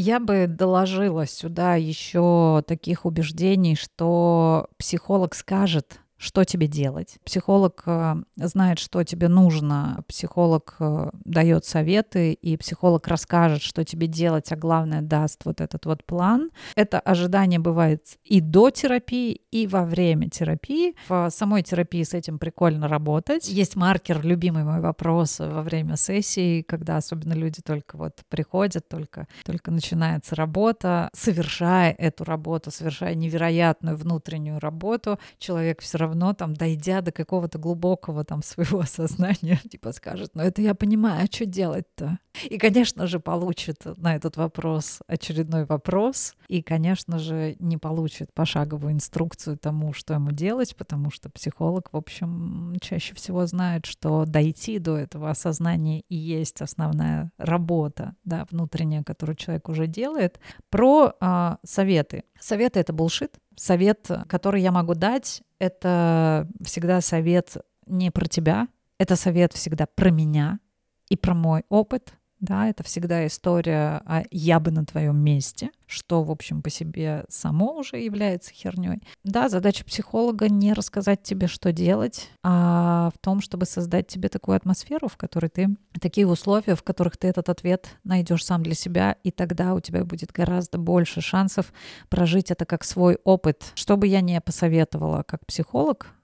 Я бы доложила сюда еще таких убеждений, что психолог скажет, что тебе делать. Психолог э, знает, что тебе нужно, психолог э, дает советы, и психолог расскажет, что тебе делать, а главное даст вот этот вот план. Это ожидание бывает и до терапии, и во время терапии. В самой терапии с этим прикольно работать. Есть маркер, любимый мой вопрос во время сессии, когда особенно люди только вот приходят, только, только начинается работа, совершая эту работу, совершая невероятную внутреннюю работу, человек все равно равно там, дойдя до какого-то глубокого там своего сознания, типа скажет, ну это я понимаю, а что делать-то? И, конечно же, получит на этот вопрос очередной вопрос, и, конечно же, не получит пошаговую инструкцию тому, что ему делать, потому что психолог, в общем, чаще всего знает, что дойти до этого осознания и есть основная работа, да, внутренняя, которую человек уже делает. Про э, советы. Советы — это булшит. Совет, который я могу дать, это всегда совет не про тебя, это совет всегда про меня и про мой опыт. Да, это всегда история о «я бы на твоем месте», что, в общем, по себе само уже является херней. Да, задача психолога не рассказать тебе, что делать, а в том, чтобы создать тебе такую атмосферу, в которой ты, такие условия, в которых ты этот ответ найдешь сам для себя, и тогда у тебя будет гораздо больше шансов прожить это как свой опыт. Что бы я ни посоветовала как психолог, а,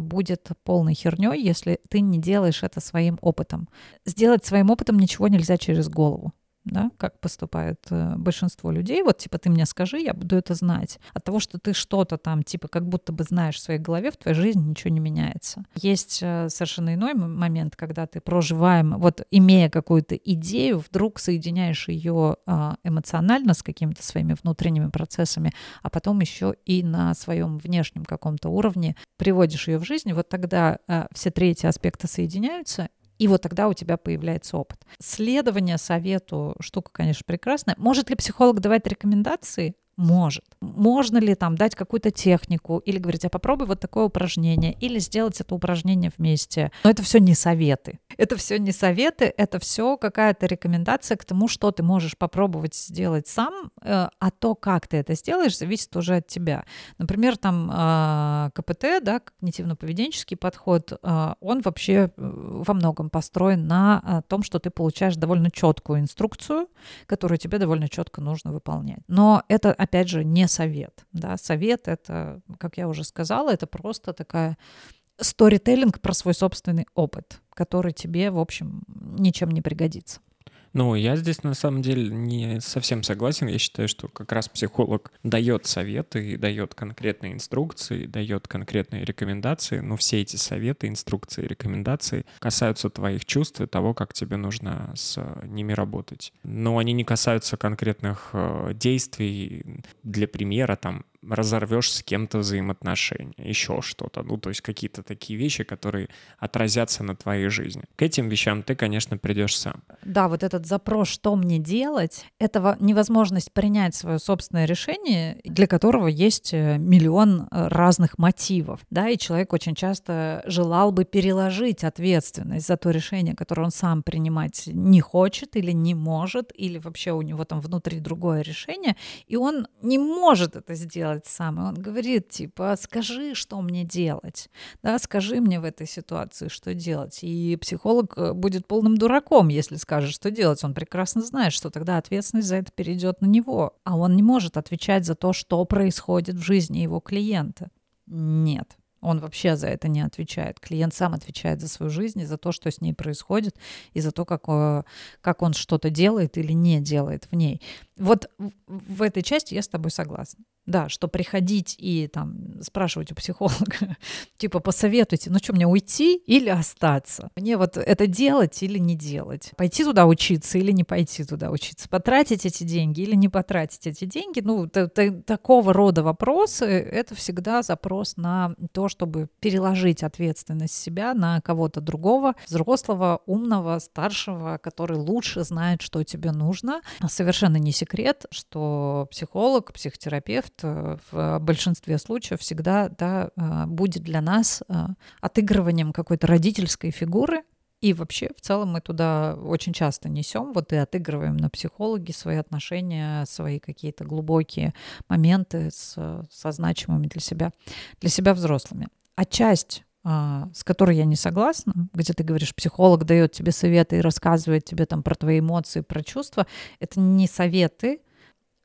будет полной херней, если ты не делаешь это своим опытом. Сделать своим опытом ничего нельзя через голову да, как поступает э, большинство людей. Вот, типа, ты мне скажи, я буду это знать. От того, что ты что-то там, типа, как будто бы знаешь в своей голове, в твоей жизни ничего не меняется. Есть э, совершенно иной момент, когда ты проживаем, вот, имея какую-то идею, вдруг соединяешь ее э, эмоционально с какими-то своими внутренними процессами, а потом еще и на своем внешнем каком-то уровне приводишь ее в жизнь, вот тогда э, все три эти аспекта соединяются, и вот тогда у тебя появляется опыт. Следование совету штука, конечно, прекрасная. Может ли психолог давать рекомендации? Может. Можно ли там дать какую-то технику или говорить, а попробуй вот такое упражнение, или сделать это упражнение вместе. Но это все не советы. Это все не советы, это все какая-то рекомендация к тому, что ты можешь попробовать сделать сам, э, а то, как ты это сделаешь, зависит уже от тебя. Например, там а, КПТ, да, когнитивно-поведенческий подход, а, он вообще э, во многом построен на том, что ты получаешь довольно четкую инструкцию, которую тебе довольно четко нужно выполнять. Но это, опять же, не совет. Да? Совет — это, как я уже сказала, это просто такая сторителлинг про свой собственный опыт, который тебе, в общем, ничем не пригодится. Ну, я здесь на самом деле не совсем согласен. Я считаю, что как раз психолог дает советы, дает конкретные инструкции, дает конкретные рекомендации, но все эти советы, инструкции, рекомендации касаются твоих чувств и того, как тебе нужно с ними работать. Но они не касаются конкретных э, действий. Для примера, там, разорвешь с кем-то взаимоотношения, еще что-то. Ну, то есть какие-то такие вещи, которые отразятся на твоей жизни. К этим вещам ты, конечно, придешь сам. Да, вот этот запрос, что мне делать, это невозможность принять свое собственное решение, для которого есть э, миллион э, разных мотивов. Да, и человек очень часто желал бы переложить ответственность за то решение, которое он сам принимать не хочет или не может, или вообще у него там внутри другое решение, и он не может это сделать делать сам. И он говорит, типа, скажи, что мне делать. Да, скажи мне в этой ситуации, что делать. И психолог э, будет полным дураком, если скажет, что делать. Он прекрасно знает, что тогда ответственность за это перейдет на него. А он не может отвечать за то, что происходит в жизни его клиента. Нет. Он вообще за это не отвечает. Клиент сам отвечает за свою жизнь и за то, что с ней происходит, и за то, как, э, как он что-то делает или не делает в ней. Вот в этой части я с тобой согласна. Да, что приходить и там спрашивать у психолога, типа, посоветуйте, ну что, мне уйти или остаться? Мне вот это делать или не делать? Пойти туда учиться или не пойти туда учиться? Потратить эти деньги или не потратить эти деньги? Ну, такого рода вопросы — это всегда запрос на то, чтобы переложить ответственность себя на кого-то другого, взрослого, умного, старшего, который лучше знает, что тебе нужно. Совершенно не секрет, что психолог, психотерапевт Э, в большинстве случаев всегда да, э, будет для нас э, отыгрыванием какой-то родительской фигуры, и вообще, в целом, мы туда очень часто несем, вот и отыгрываем на психологи свои отношения, свои какие-то глубокие моменты с, со значимыми для себя, для себя взрослыми. А часть а, с которой я не согласна, где ты говоришь, психолог дает тебе советы и рассказывает тебе там про твои эмоции, про чувства, это не советы,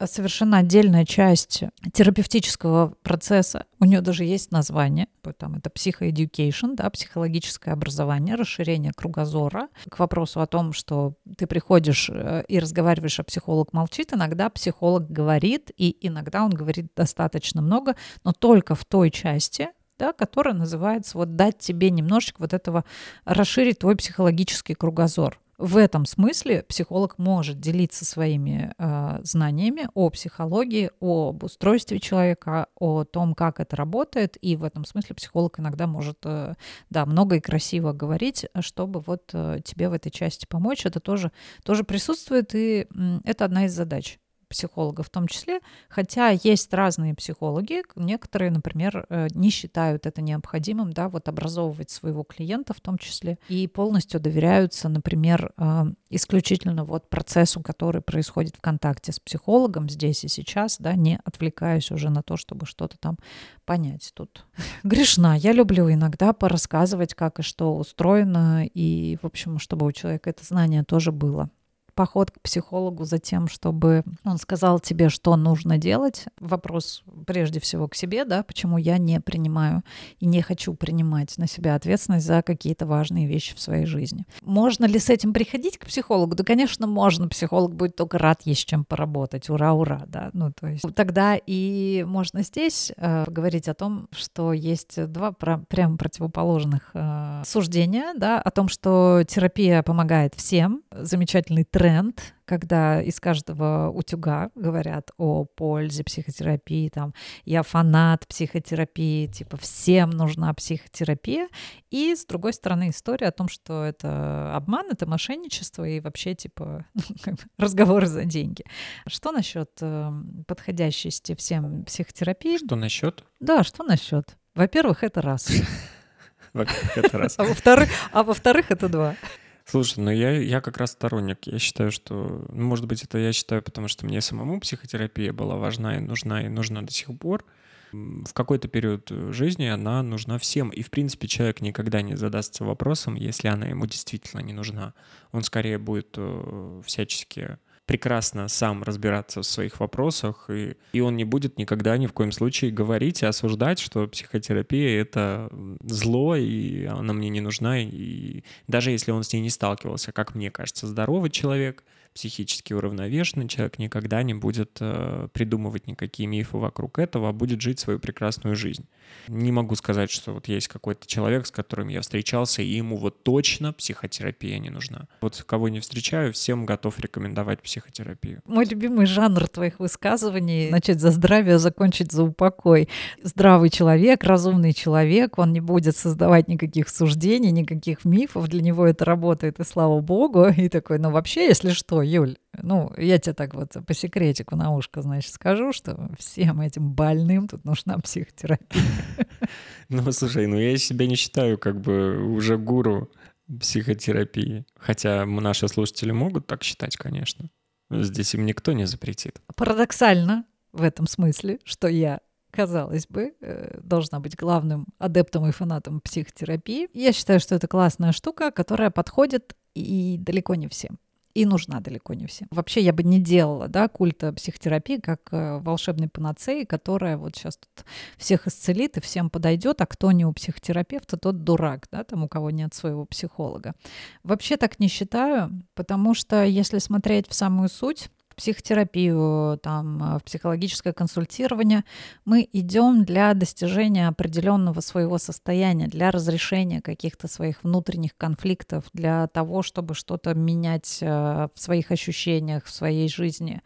совершенно отдельная часть терапевтического процесса. У нее даже есть название, там это психоэдюкейшн, да, психологическое образование, расширение кругозора. К вопросу о том, что ты приходишь э, и разговариваешь, а психолог молчит, иногда психолог говорит, и иногда он говорит достаточно много, но только в той части, да, которая называется вот дать тебе немножечко вот этого, расширить твой психологический кругозор. В этом смысле психолог может делиться своими э, знаниями о психологии, об устройстве человека, о том, как это работает, и в этом смысле психолог иногда может, э, да, много и красиво говорить, чтобы вот э, тебе в этой части помочь. Это тоже, тоже присутствует, и э, это одна из задач психолога в том числе, хотя есть разные психологи, некоторые, например, э, не считают это необходимым, да, вот образовывать своего клиента в том числе, и полностью доверяются, например, э, исключительно вот процессу, который происходит в контакте с психологом здесь и сейчас, да, не отвлекаясь уже на то, чтобы что-то там понять тут. Грешна, я люблю иногда порассказывать, как и что устроено, и, в общем, чтобы у человека это знание тоже было поход к психологу за тем, чтобы он сказал тебе, что нужно делать. Вопрос прежде всего к себе, да, почему я не принимаю и не хочу принимать на себя ответственность за какие-то важные вещи в своей жизни. Можно ли с этим приходить к психологу? Да, конечно, можно. Психолог будет только рад, есть чем поработать. Ура, ура, да. Ну, то есть тогда и можно здесь э, говорить о том, что есть два про, прям противоположных э, суждения, да, о том, что терапия помогает всем. Замечательный тренд тренд, когда из каждого утюга говорят о пользе психотерапии, там, я фанат психотерапии, типа, всем нужна психотерапия. И, с другой стороны, история о том, что это обман, это мошенничество и вообще, типа, разговоры за деньги. Что насчет э, подходящести всем психотерапии? Что насчет? Да, что насчет? Во-первых, это раз. Во-первых, это раз. А во-вторых, а во-вторых, это два. Слушай, ну я, я как раз сторонник. Я считаю, что, ну, может быть, это я считаю, потому что мне самому психотерапия была важна и нужна, и нужна до сих пор. В какой-то период жизни она нужна всем. И, в принципе, человек никогда не задастся вопросом, если она ему действительно не нужна. Он скорее будет э, всячески прекрасно сам разбираться в своих вопросах, и, и он не будет никогда ни в коем случае говорить и осуждать, что психотерапия — это зло, и она мне не нужна, и даже если он с ней не сталкивался, как мне кажется, здоровый человек — психически уравновешенный человек никогда не будет э, придумывать никакие мифы вокруг этого, а будет жить свою прекрасную жизнь. Не могу сказать, что вот есть какой-то человек, с которым я встречался, и ему вот точно психотерапия не нужна. Вот кого не встречаю, всем готов рекомендовать психотерапию. Мой любимый жанр твоих высказываний — начать за здравие, закончить за упокой. Здравый человек, разумный человек, он не будет создавать никаких суждений, никаких мифов, для него это работает, и слава богу. И такой, ну вообще, если что, Юль, ну, я тебе так вот по секретику на ушко, значит, скажу, что всем этим больным тут нужна психотерапия. Ну, слушай, ну я себя не считаю как бы уже гуру психотерапии. Хотя наши слушатели могут так считать, конечно. Здесь им никто не запретит. Парадоксально в этом смысле, что я казалось бы, э, должна быть главным адептом и фанатом психотерапии. Я считаю, что это классная штука, которая подходит и далеко не всем и нужна далеко не всем. Вообще я бы не делала, да, культа психотерапии как э, волшебной панацеи, которая вот сейчас тут всех исцелит и всем подойдет, а кто не у психотерапевта, тот дурак, да, там у кого нет своего психолога. Вообще так не считаю, потому что если смотреть в самую суть, психотерапию, там, э, в психологическое консультирование, мы идем для достижения определенного своего состояния, для разрешения каких-то своих внутренних конфликтов, для того, чтобы что-то менять э, в своих ощущениях, в своей жизни.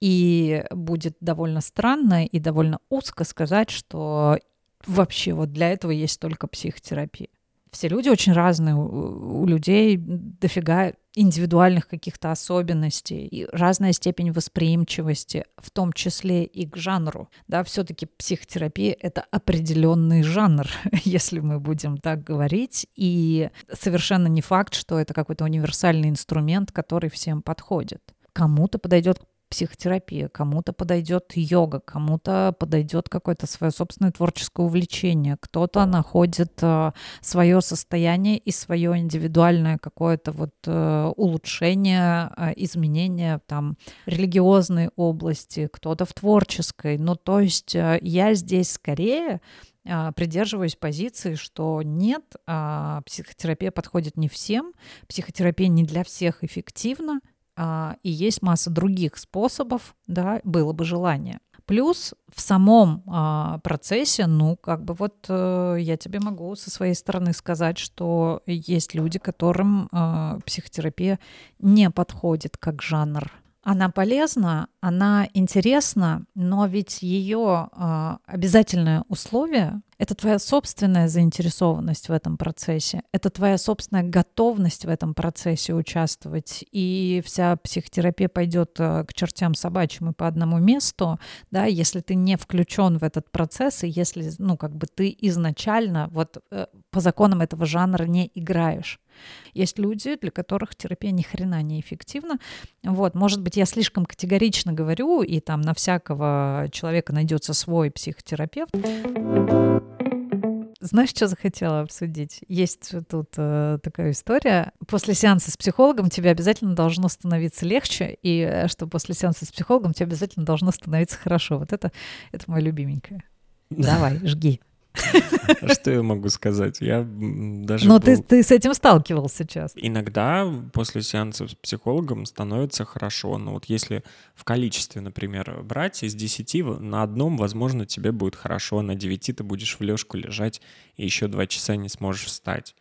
И будет довольно странно и довольно узко сказать, что вообще вот для этого есть только психотерапия все люди очень разные, у, людей дофига индивидуальных каких-то особенностей и разная степень восприимчивости, в том числе и к жанру. Да, все-таки психотерапия — это определенный жанр, если мы будем так говорить, и совершенно не факт, что это какой-то универсальный инструмент, который всем подходит. Кому-то подойдет психотерапия, кому-то подойдет йога, кому-то подойдет какое-то свое собственное творческое увлечение, кто-то находит э, свое состояние и свое индивидуальное какое-то вот э, улучшение, э, изменение там религиозной области, кто-то в творческой. Ну, то есть я здесь скорее придерживаюсь позиции, что нет, психотерапия подходит не всем, психотерапия не для всех эффективна, а, и есть масса других способов, да, было бы желание. Плюс в самом а, процессе, ну, как бы вот э, я тебе могу со своей стороны сказать, что есть люди, которым э, психотерапия не подходит как жанр. Она полезна, она интересна, но ведь ее э, обязательное условие это твоя собственная заинтересованность в этом процессе, это твоя собственная готовность в этом процессе участвовать. И вся психотерапия пойдет э, к чертям собачьим и по одному месту, да, если ты не включен в этот процесс, и если, ну, как бы ты изначально вот э, по законам этого жанра не играешь. Есть люди, для которых терапия ни хрена не эффективна. Вот, может быть, я слишком категорично говорю, и там на всякого человека найдется свой психотерапевт. Знаешь, что захотела обсудить? Есть тут э, такая история. После сеанса с психологом тебе обязательно должно становиться легче, и э, что после сеанса с психологом тебе обязательно должно становиться хорошо. Вот это, это мое любименькое. Давай, жги. Что я могу сказать? Я даже... Но был... ты, ты с этим сталкивался часто. Иногда после сеанса с психологом становится хорошо. Но вот если в количестве, например, брать из 10, на одном, возможно, тебе будет хорошо, на 9 ты будешь в лёжку лежать и еще два часа не сможешь встать.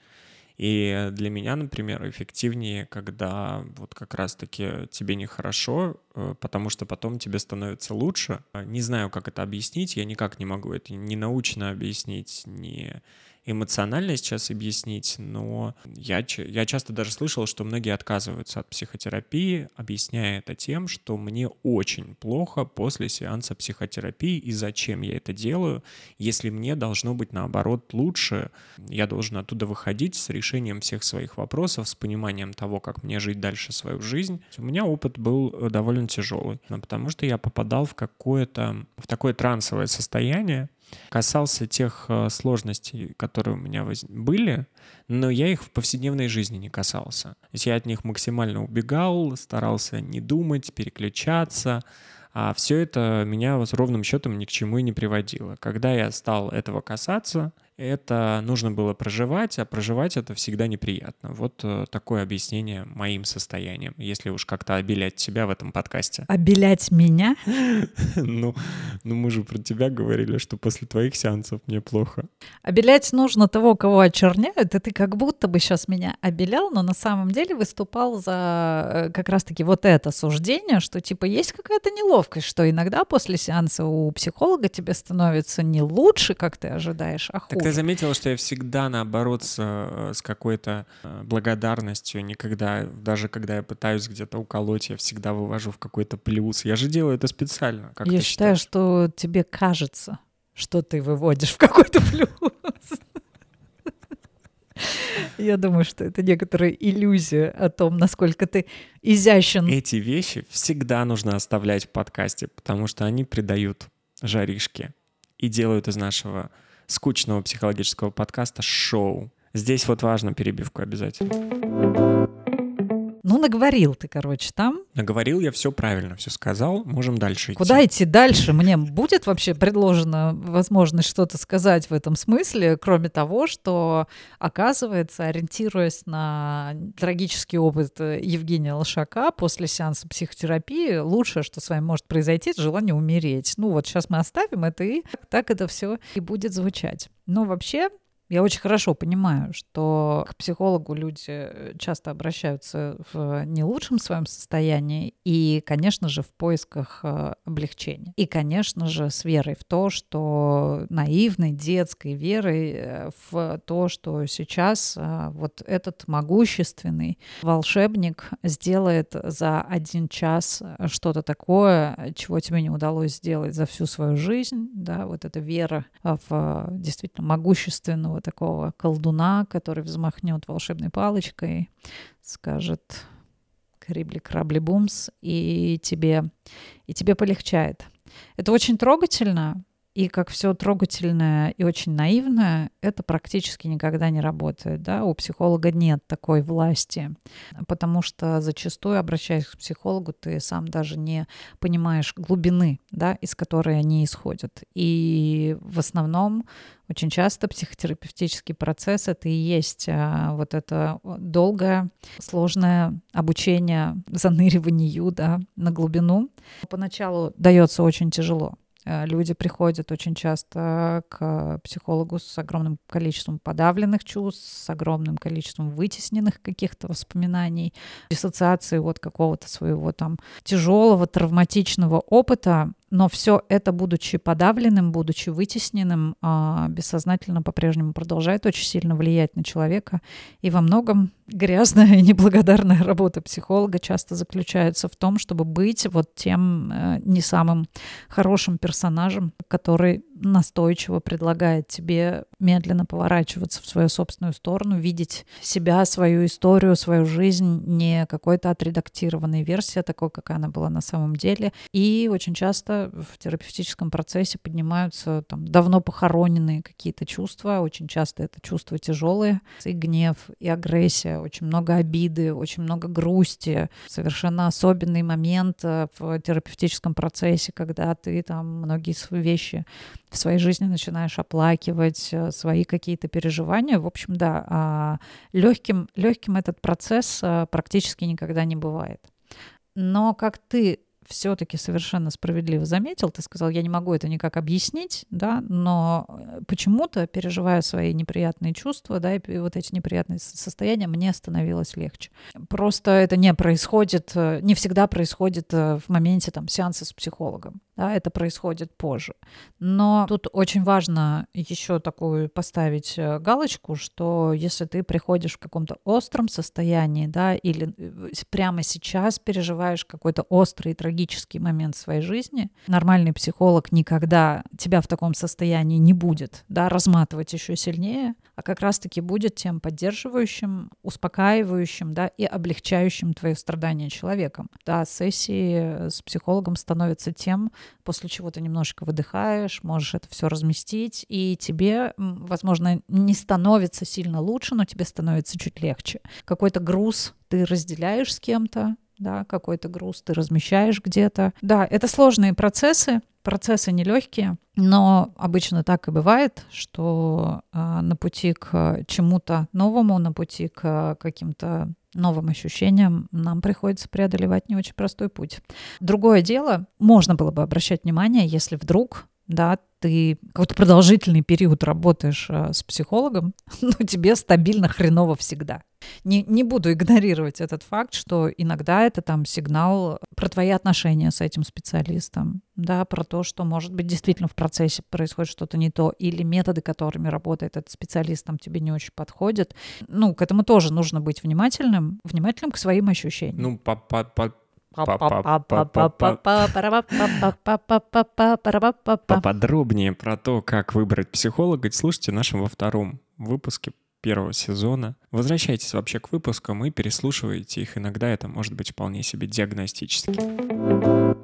И для меня, например, эффективнее, когда вот как раз-таки тебе нехорошо, э, потому что потом тебе становится лучше. Не знаю, как это объяснить, я никак не могу это ни научно объяснить, ни эмоционально сейчас объяснить, но я, я часто даже слышал, что многие отказываются от психотерапии, объясняя это тем, что мне очень плохо после сеанса психотерапии, и зачем я это делаю, если мне должно быть наоборот лучше, я должен оттуда выходить с решением всех своих вопросов, с пониманием того, как мне жить дальше свою жизнь. У меня опыт был э, довольно тяжелый, потому что я попадал в какое-то, в такое трансовое состояние, касался тех э, сложностей, которые у меня были, но я их в повседневной жизни не касался. То есть я от них максимально убегал, старался не думать, переключаться, а все это меня вот ровным счетом ни к чему и не приводило. Когда я стал этого касаться, это нужно было проживать, а проживать это всегда неприятно. Вот э, такое объяснение моим состоянием, если уж как-то обелять себя в этом подкасте. Обелять меня? Ну, ну мы же про тебя говорили, что после твоих сеансов мне плохо. Обелять нужно того, кого очерняют, и ты как будто бы сейчас меня обелял, но на самом деле выступал за э, как раз-таки вот это суждение, что типа есть какая-то неловкость, что иногда после сеанса у психолога тебе становится не лучше, как ты ожидаешь, а хуже ты заметила, что я всегда, наоборот, с, э, с какой-то э, благодарностью, никогда, даже когда я пытаюсь где-то уколоть, я всегда вывожу в какой-то плюс. Я же делаю это специально. Как я считаю, считаешь? что тебе кажется, что ты выводишь в какой-то плюс. Я думаю, что это некоторая иллюзия о том, насколько ты изящен. Эти вещи всегда нужно оставлять в подкасте, потому что они придают жаришки и делают из нашего скучного психологического подкаста шоу. Здесь вот важно перебивку обязательно. Ну, наговорил ты, короче, там. Наговорил я все правильно, все сказал. Можем дальше идти. Куда идти дальше? Мне будет вообще предложена возможность что-то сказать в этом смысле, кроме того, что, оказывается, ориентируясь на трагический опыт Евгения Лошака после сеанса психотерапии, лучшее, что с вами может произойти, это желание умереть. Ну вот сейчас мы оставим это, и так это все и будет звучать. Но вообще я очень хорошо понимаю, что к психологу люди э, часто обращаются в не лучшем своем состоянии и, конечно же, в поисках э, облегчения. И, конечно же, с верой в то, что наивной детской верой э, в то, что сейчас вот этот могущественный волшебник сделает за один час что-то такое, чего тебе не удалось сделать за всю свою жизнь, да, вот эта вера в действительно могущественного такого колдуна, который взмахнет волшебной палочкой, скажет крибли крабли бумс, и тебе, и тебе полегчает. Это очень трогательно, и как все трогательное и очень наивное, это практически никогда не работает. Да? У психолога нет такой власти, потому что зачастую, обращаясь к психологу, ты сам даже не понимаешь глубины, да, из которой они исходят. И в основном очень часто психотерапевтический процесс — это и есть а, вот это долгое, сложное обучение заныриванию да, на глубину. Поначалу дается очень тяжело. Э, люди приходят очень часто к психологу с огромным количеством подавленных чувств, с огромным количеством вытесненных каких-то воспоминаний, диссоциации от какого-то своего там тяжелого травматичного опыта, но все это, будучи подавленным, будучи вытесненным, а, бессознательно по-прежнему продолжает очень сильно влиять на человека. И во многом грязная и неблагодарная работа психолога часто заключается в том, чтобы быть вот тем э, не самым хорошим персонажем, который настойчиво предлагает тебе медленно поворачиваться в свою собственную сторону, видеть себя, свою историю, свою жизнь не какой-то отредактированной версии, такой, какая она была на самом деле. И очень часто в терапевтическом процессе поднимаются там давно похороненные какие-то чувства, очень часто это чувства тяжелые, и гнев, и агрессия, очень много обиды, очень много грусти, совершенно особенный момент э, в терапевтическом процессе, когда ты там многие свои вещи в своей жизни начинаешь оплакивать э, свои какие-то переживания. В общем, да, а, легким, легким этот процесс э, практически никогда не бывает. Но как ты все-таки совершенно справедливо заметил, ты сказал, я не могу это никак объяснить, да, но э, почему-то, переживая свои неприятные чувства, да, и вот эти неприятные состояния, мне становилось легче. Просто это не происходит, э, не всегда происходит э, в моменте там сеанса с психологом, да, это происходит позже. Но тут очень важно еще такую поставить галочку, что если ты приходишь в каком-то остром состоянии, да, или прямо сейчас переживаешь какой-то острый трагический трагический момент своей жизни. Нормальный психолог никогда тебя в таком состоянии не будет да, разматывать еще сильнее, а как раз-таки будет тем поддерживающим, успокаивающим да, и облегчающим твои страдания человеком. Да, сессии с психологом становятся тем, после чего ты немножечко выдыхаешь, можешь это все разместить, и тебе, возможно, не становится сильно лучше, но тебе становится чуть легче. Какой-то груз ты разделяешь с кем-то, да, какой-то груз ты размещаешь где-то. Да, это сложные процессы, процессы нелегкие, но обычно так и бывает, что э, на пути к чему-то новому, на пути к каким-то новым ощущениям нам приходится преодолевать не очень простой путь. Другое дело, можно было бы обращать внимание, если вдруг да, ты какой-то продолжительный период работаешь э, с психологом, но тебе стабильно хреново всегда. Не, не буду игнорировать этот факт, что иногда это там сигнал про твои отношения с этим специалистом, да, про то, что, может быть, действительно в процессе происходит что-то не то, или методы, которыми работает этот специалист, там тебе не очень подходят. Ну, к этому тоже нужно быть внимательным, внимательным к своим ощущениям. Ну, по, по, по Поподробнее про то, как выбрать психолога, слушайте нашем во втором выпуске первого сезона. Возвращайтесь вообще к выпускам и переслушивайте их. Иногда это может быть вполне себе диагностически.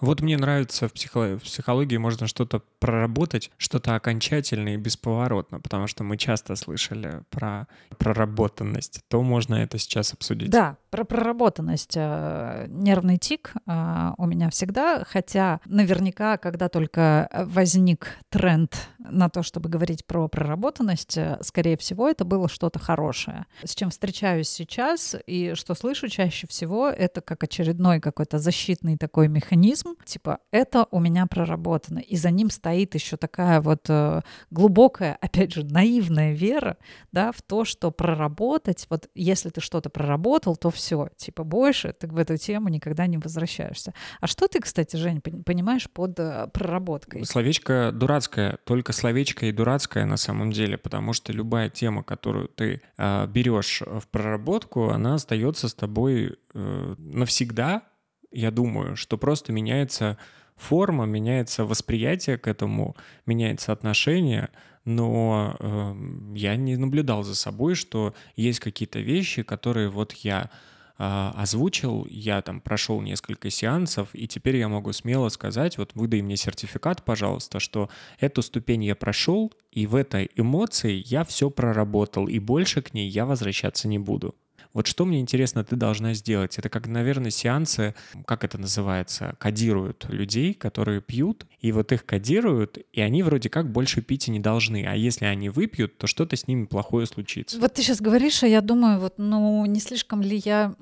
Вот мне нравится в, психо- в психологии можно что-то проработать, что-то окончательно и бесповоротно, потому что мы часто слышали про проработанность. То можно это сейчас обсудить. Да, про проработанность. Э, нервный тик э, у меня всегда, хотя наверняка, когда только возник тренд на то, чтобы говорить про проработанность, э, скорее всего, это было что-то хорошее. С чем встречаюсь сейчас и что слышу чаще всего, это как очередной какой-то защитный такой механизм, типа, это у меня проработано. И за ним стоит еще такая вот э, глубокая, опять же, наивная вера, да, в то, что проработать, вот если ты что-то проработал, то все, типа, больше ты в эту тему никогда не возвращаешься. А что ты, кстати, Жень, понимаешь под э, проработкой? Словечко дурацкое, только словечко и дурацкое на самом деле, потому что любая тема, которую ты э, берешь в проработку, она остается с тобой э, навсегда, я думаю, что просто меняется форма, меняется восприятие к этому, меняется отношение, но э, я не наблюдал за собой, что есть какие-то вещи, которые вот я озвучил, я там прошел несколько сеансов, и теперь я могу смело сказать, вот выдай мне сертификат, пожалуйста, что эту ступень я прошел, и в этой эмоции я все проработал, и больше к ней я возвращаться не буду. Вот что мне интересно, ты должна сделать? Это как, наверное, сеансы, как это называется, кодируют людей, которые пьют, и вот их кодируют, и они вроде как больше пить и не должны. А если они выпьют, то что-то с ними плохое случится. Вот ты сейчас говоришь, а я думаю, вот, ну, не слишком ли я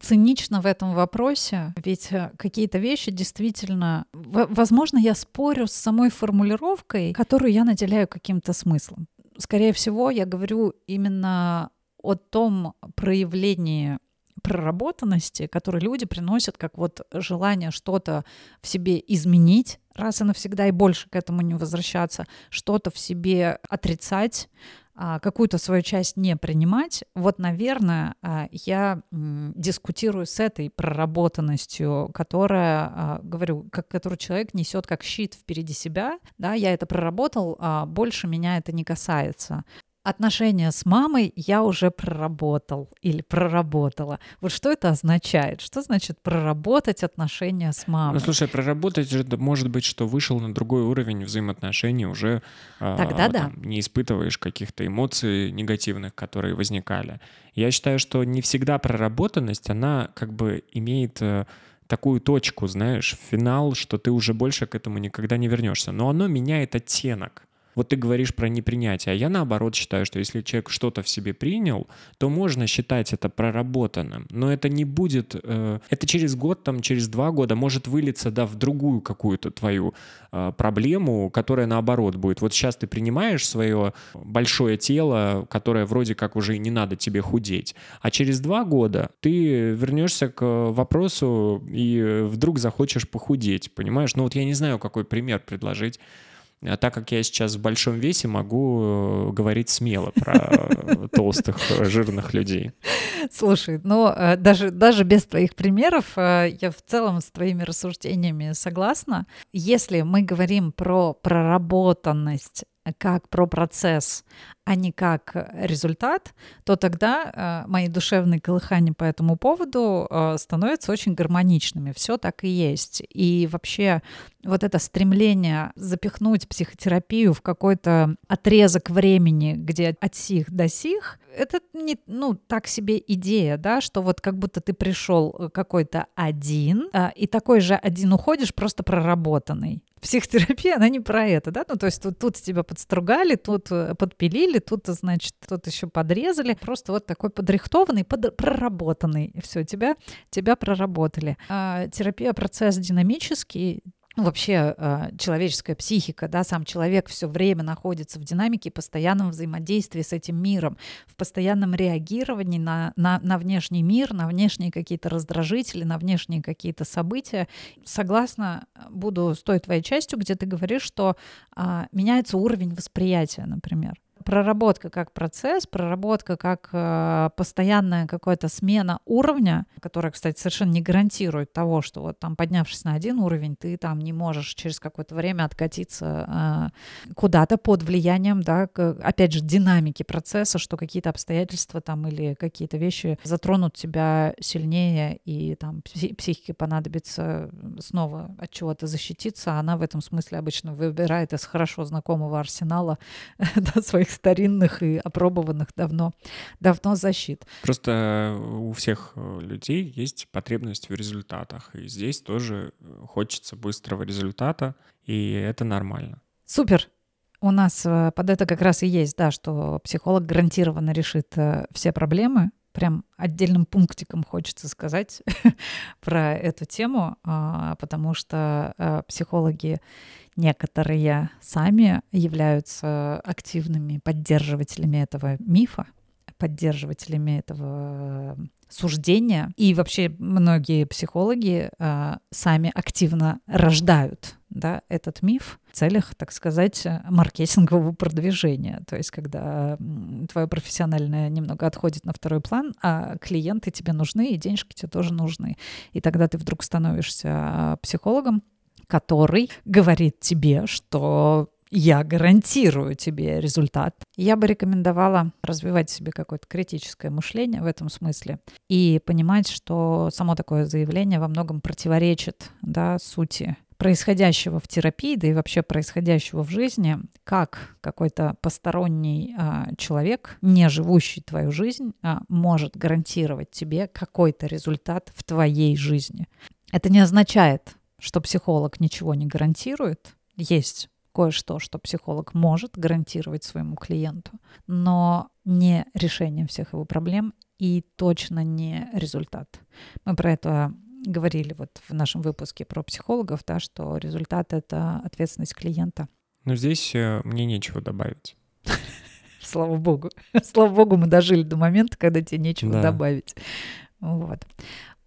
цинична в этом вопросе? Ведь э, какие-то вещи действительно... Возможно, я спорю с самой формулировкой, которую я наделяю каким-то смыслом. Скорее всего, я говорю именно о том проявлении проработанности, которые люди приносят, как вот желание что-то в себе изменить раз и навсегда и больше к этому не возвращаться, что-то в себе отрицать, а, какую-то свою часть не принимать, вот, наверное, а, я дискутирую с этой проработанностью, которая, а, говорю, как, которую человек несет как щит впереди себя, да, я это проработал, больше меня это не касается отношения с мамой я уже проработал или проработала. Вот что это означает? Что значит проработать отношения с мамой? Ну, слушай, проработать же может быть, что вышел на другой уровень взаимоотношений, уже Тогда а, да. Там, не испытываешь каких-то эмоций негативных, которые возникали. Я считаю, что не всегда проработанность, она как бы имеет э, такую точку, знаешь, финал, что ты уже больше к этому никогда не вернешься. Но оно меняет оттенок. Вот ты говоришь про непринятие, а я наоборот считаю, что если человек что-то в себе принял, то можно считать это проработанным, но это не будет, э, это через год, там, через два года может вылиться, да, в другую какую-то твою э, проблему, которая наоборот будет. Вот сейчас ты принимаешь свое большое тело, которое вроде как уже не надо тебе худеть, а через два года ты вернешься к вопросу и вдруг захочешь похудеть, понимаешь? Ну вот я не знаю, какой пример предложить а так как я сейчас в большом весе, могу э, говорить смело про толстых, э, жирных людей. Слушай, ну э, даже, даже без твоих примеров я в целом с твоими рассуждениями согласна. Если мы говорим про проработанность как про процесс, а не как результат, то тогда э, мои душевные колыхания по этому поводу э, становятся очень гармоничными. Все так и есть. И вообще вот это стремление запихнуть психотерапию в какой-то отрезок времени, где от сих до сих, это не, ну, так себе идея, да, что вот как будто ты пришел какой-то один, э, и такой же один уходишь, просто проработанный психотерапия, она не про это, да, ну, то есть тут, тут тебя подстругали, тут э, подпилили, тут, значит, тут еще подрезали, просто вот такой подрихтованный, под, проработанный, и все, тебя, тебя проработали. А терапия процесс динамический, вообще э, человеческая психика, да, сам человек все время находится в динамике, постоянном взаимодействии с этим миром, в постоянном реагировании на, на, на внешний мир, на внешние какие-то раздражители, на внешние какие-то события. Согласна, буду с той твоей частью, где ты говоришь, что э, меняется уровень восприятия, например проработка как процесс, проработка как э, постоянная какая-то смена уровня, которая, кстати, совершенно не гарантирует того, что вот там поднявшись на один уровень, ты там не можешь через какое-то время откатиться э, куда-то под влиянием, да, к, опять же, динамики процесса, что какие-то обстоятельства там или какие-то вещи затронут тебя сильнее, и там психике понадобится снова от чего-то защититься, она в этом смысле обычно выбирает из хорошо знакомого арсенала да, своих старинных и опробованных давно, давно защит. Просто э, у всех э, людей есть потребность в результатах, и здесь тоже э, хочется быстрого результата, и это нормально. Супер. У нас под это как раз и есть, да, что психолог гарантированно решит все проблемы, прям отдельным пунктиком хочется сказать про эту тему, а, потому что а, психологи некоторые сами являются активными поддерживателями этого мифа, поддерживателями этого суждения. И вообще многие психологи э, сами активно рождают да, этот миф в целях, так сказать, маркетингового продвижения. То есть, когда твое профессиональное немного отходит на второй план, а клиенты тебе нужны, и денежки тебе тоже нужны. И тогда ты вдруг становишься психологом, который говорит тебе, что я гарантирую тебе результат. Я бы рекомендовала развивать себе какое-то критическое мышление в этом смысле и понимать, что само такое заявление во многом противоречит да, сути происходящего в терапии, да и вообще происходящего в жизни, как какой-то посторонний а, человек, не живущий твою жизнь, а, может гарантировать тебе какой-то результат в твоей жизни. Это не означает, что психолог ничего не гарантирует. Есть кое-что, что психолог может гарантировать своему клиенту, но не решение всех его проблем и точно не результат. Мы про это говорили вот в нашем выпуске про психологов, да, что результат — это ответственность клиента. Но здесь э, мне нечего добавить. Слава богу. Слава богу, мы дожили до момента, когда тебе нечего да. добавить. Вот.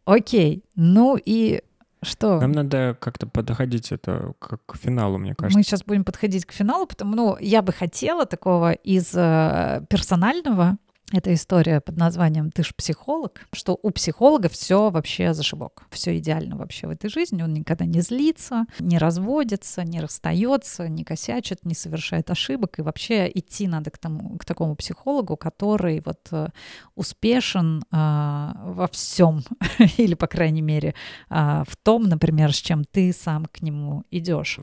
Окей. Ну и что? Нам надо как-то подходить это к, к финалу, мне кажется. Мы сейчас будем подходить к финалу, потому ну, я бы хотела такого из э, персонального это история под названием «Ты ж психолог», что у психолога все вообще зашибок. Все идеально вообще в этой жизни. Он никогда не злится, не разводится, не расстается, не косячит, не совершает ошибок. И вообще идти надо к, тому, к такому психологу, который вот э, успешен э, во всем, или, по крайней мере, э, в том, например, с чем ты сам к нему идешь.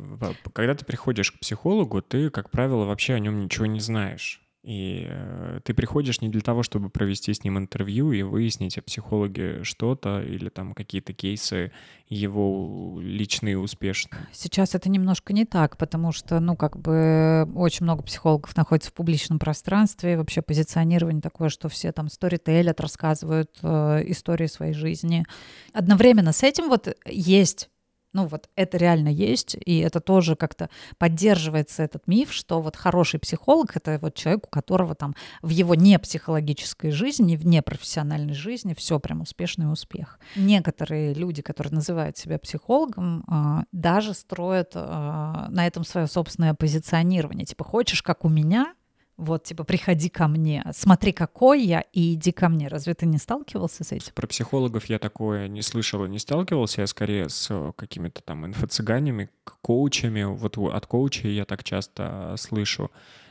Когда ты приходишь к психологу, ты, как правило, вообще о нем ничего не знаешь. И э, ты приходишь не для того, чтобы провести с ним интервью и выяснить о психологе что-то или там какие-то кейсы его личные успешные. Сейчас это немножко не так, потому что, ну, как бы очень много психологов находится в публичном пространстве, вообще позиционирование такое, что все там сторителят, рассказывают э, истории своей жизни. Одновременно с этим вот есть ну вот это реально есть, и это тоже как-то поддерживается этот миф, что вот хороший психолог — это вот человек, у которого там в его непсихологической жизни, в непрофессиональной жизни все прям успешный успех. Некоторые люди, которые называют себя психологом, а, даже строят а, на этом свое собственное позиционирование. Типа, хочешь, как у меня, вот, типа, приходи ко мне, смотри, какой я, и иди ко мне. Разве ты не сталкивался с этим? Про психологов я такое не слышал и не сталкивался. Я скорее с э, какими-то там инфо-цыганями, коучами. Вот от коучей я так часто слышу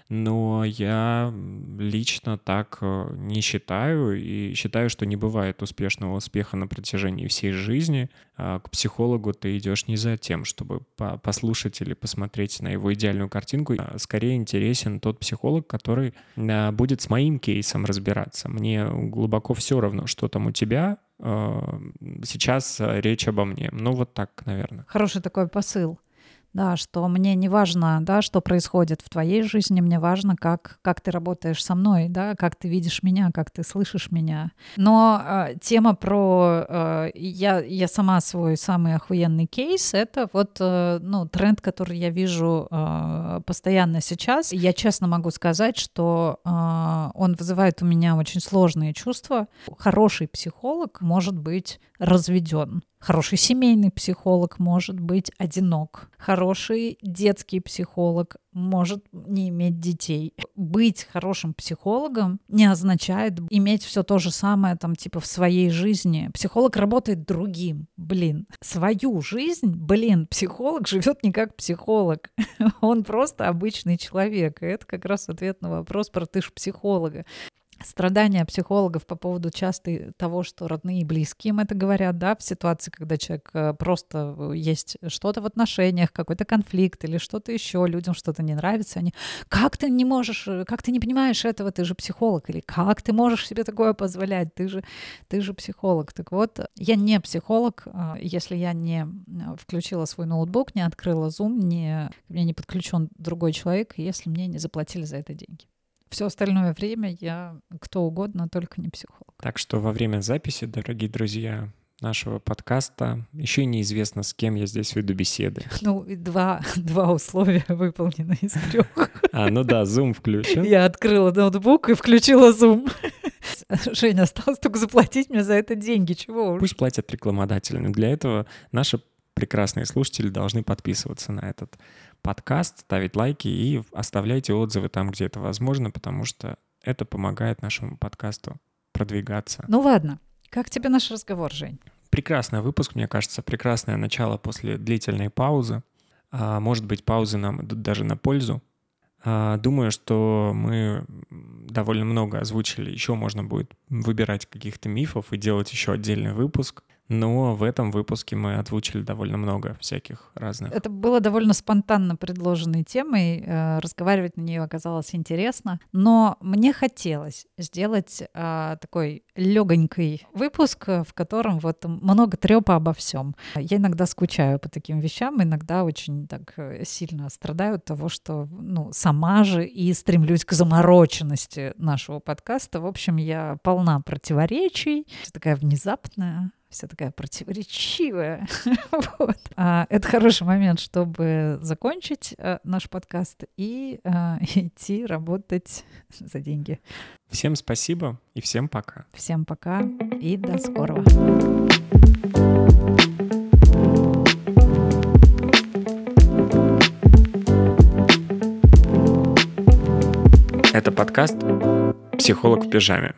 но я лично так э, не считаю и считаю, что не бывает успешного успеха на протяжении всей жизни. А к психологу ты идешь не за тем, чтобы послушать или посмотреть на его идеальную картинку. А скорее интересен тот психолог, который а, будет с моим кейсом разбираться. Мне глубоко все равно, что там у тебя, сейчас речь обо мне. Ну, вот так, наверное. Хороший такой посыл да, что мне не важно, да, что происходит в твоей жизни, мне важно, как, как ты работаешь со мной, да, как ты видишь меня, как ты слышишь меня. Но э, тема про э, я, я сама свой самый охуенный кейс, это вот э, ну, тренд, который я вижу э, постоянно сейчас. Я честно могу сказать, что э, он вызывает у меня очень сложные чувства. Хороший психолог может быть разведен. Хороший семейный психолог может быть одинок. Хороший детский психолог может не иметь детей. Быть хорошим психологом не означает иметь все то же самое там типа в своей жизни. Психолог работает другим. Блин, свою жизнь, блин, психолог живет не как психолог. Он просто обычный человек. И это как раз ответ на вопрос про ты ж психолога страдания психологов по поводу часто того, что родные и близкие им это говорят, да, в ситуации, когда человек э, просто э, есть что-то в отношениях, какой-то конфликт или что-то еще, людям что-то не нравится, они как ты не можешь, э, как ты не понимаешь этого, ты же психолог, или как ты можешь себе такое позволять, ты же, ты же психолог. Так вот, я не психолог, если я не включила свой ноутбук, не открыла Zoom, не, мне не подключен другой человек, если мне не заплатили за это деньги. Все остальное время я кто угодно, только не психолог. Так что во время записи, дорогие друзья, нашего подкаста. Еще неизвестно, с кем я здесь веду беседы. Ну, два, два условия выполнены из трех. А, ну да, Zoom включен. Я открыла ноутбук и включила Zoom. Женя, осталось только заплатить мне за это деньги. Чего уж. Пусть платят рекламодатели. Для этого наши прекрасные слушатели должны подписываться на этот подкаст, ставить лайки и оставляйте отзывы там, где это возможно, потому что это помогает нашему подкасту продвигаться. Ну ладно, как тебе наш разговор, Жень? Прекрасный выпуск, мне кажется, прекрасное начало после длительной паузы. А может быть, паузы нам идут даже на пользу. А, думаю, что мы довольно много озвучили. Еще можно будет выбирать каких-то мифов и делать еще отдельный выпуск. Но в этом выпуске мы озвучили довольно много всяких разных. Это было довольно спонтанно предложенной темой. Э, разговаривать на нее оказалось интересно. Но мне хотелось сделать а, такой легонький выпуск, в котором вот много трепа обо всем. Я иногда скучаю по таким вещам, иногда очень так э, сильно страдаю от того, что ну, сама же и стремлюсь к замороченности нашего подкаста. В общем, я полна противоречий, такая внезапная, вся такая противоречивая. вот. а, это хороший момент, чтобы закончить а, наш подкаст и а, идти работать за деньги. Всем спасибо и всем пока. Всем пока и до скорого. Это подкаст «Психолог в пижаме».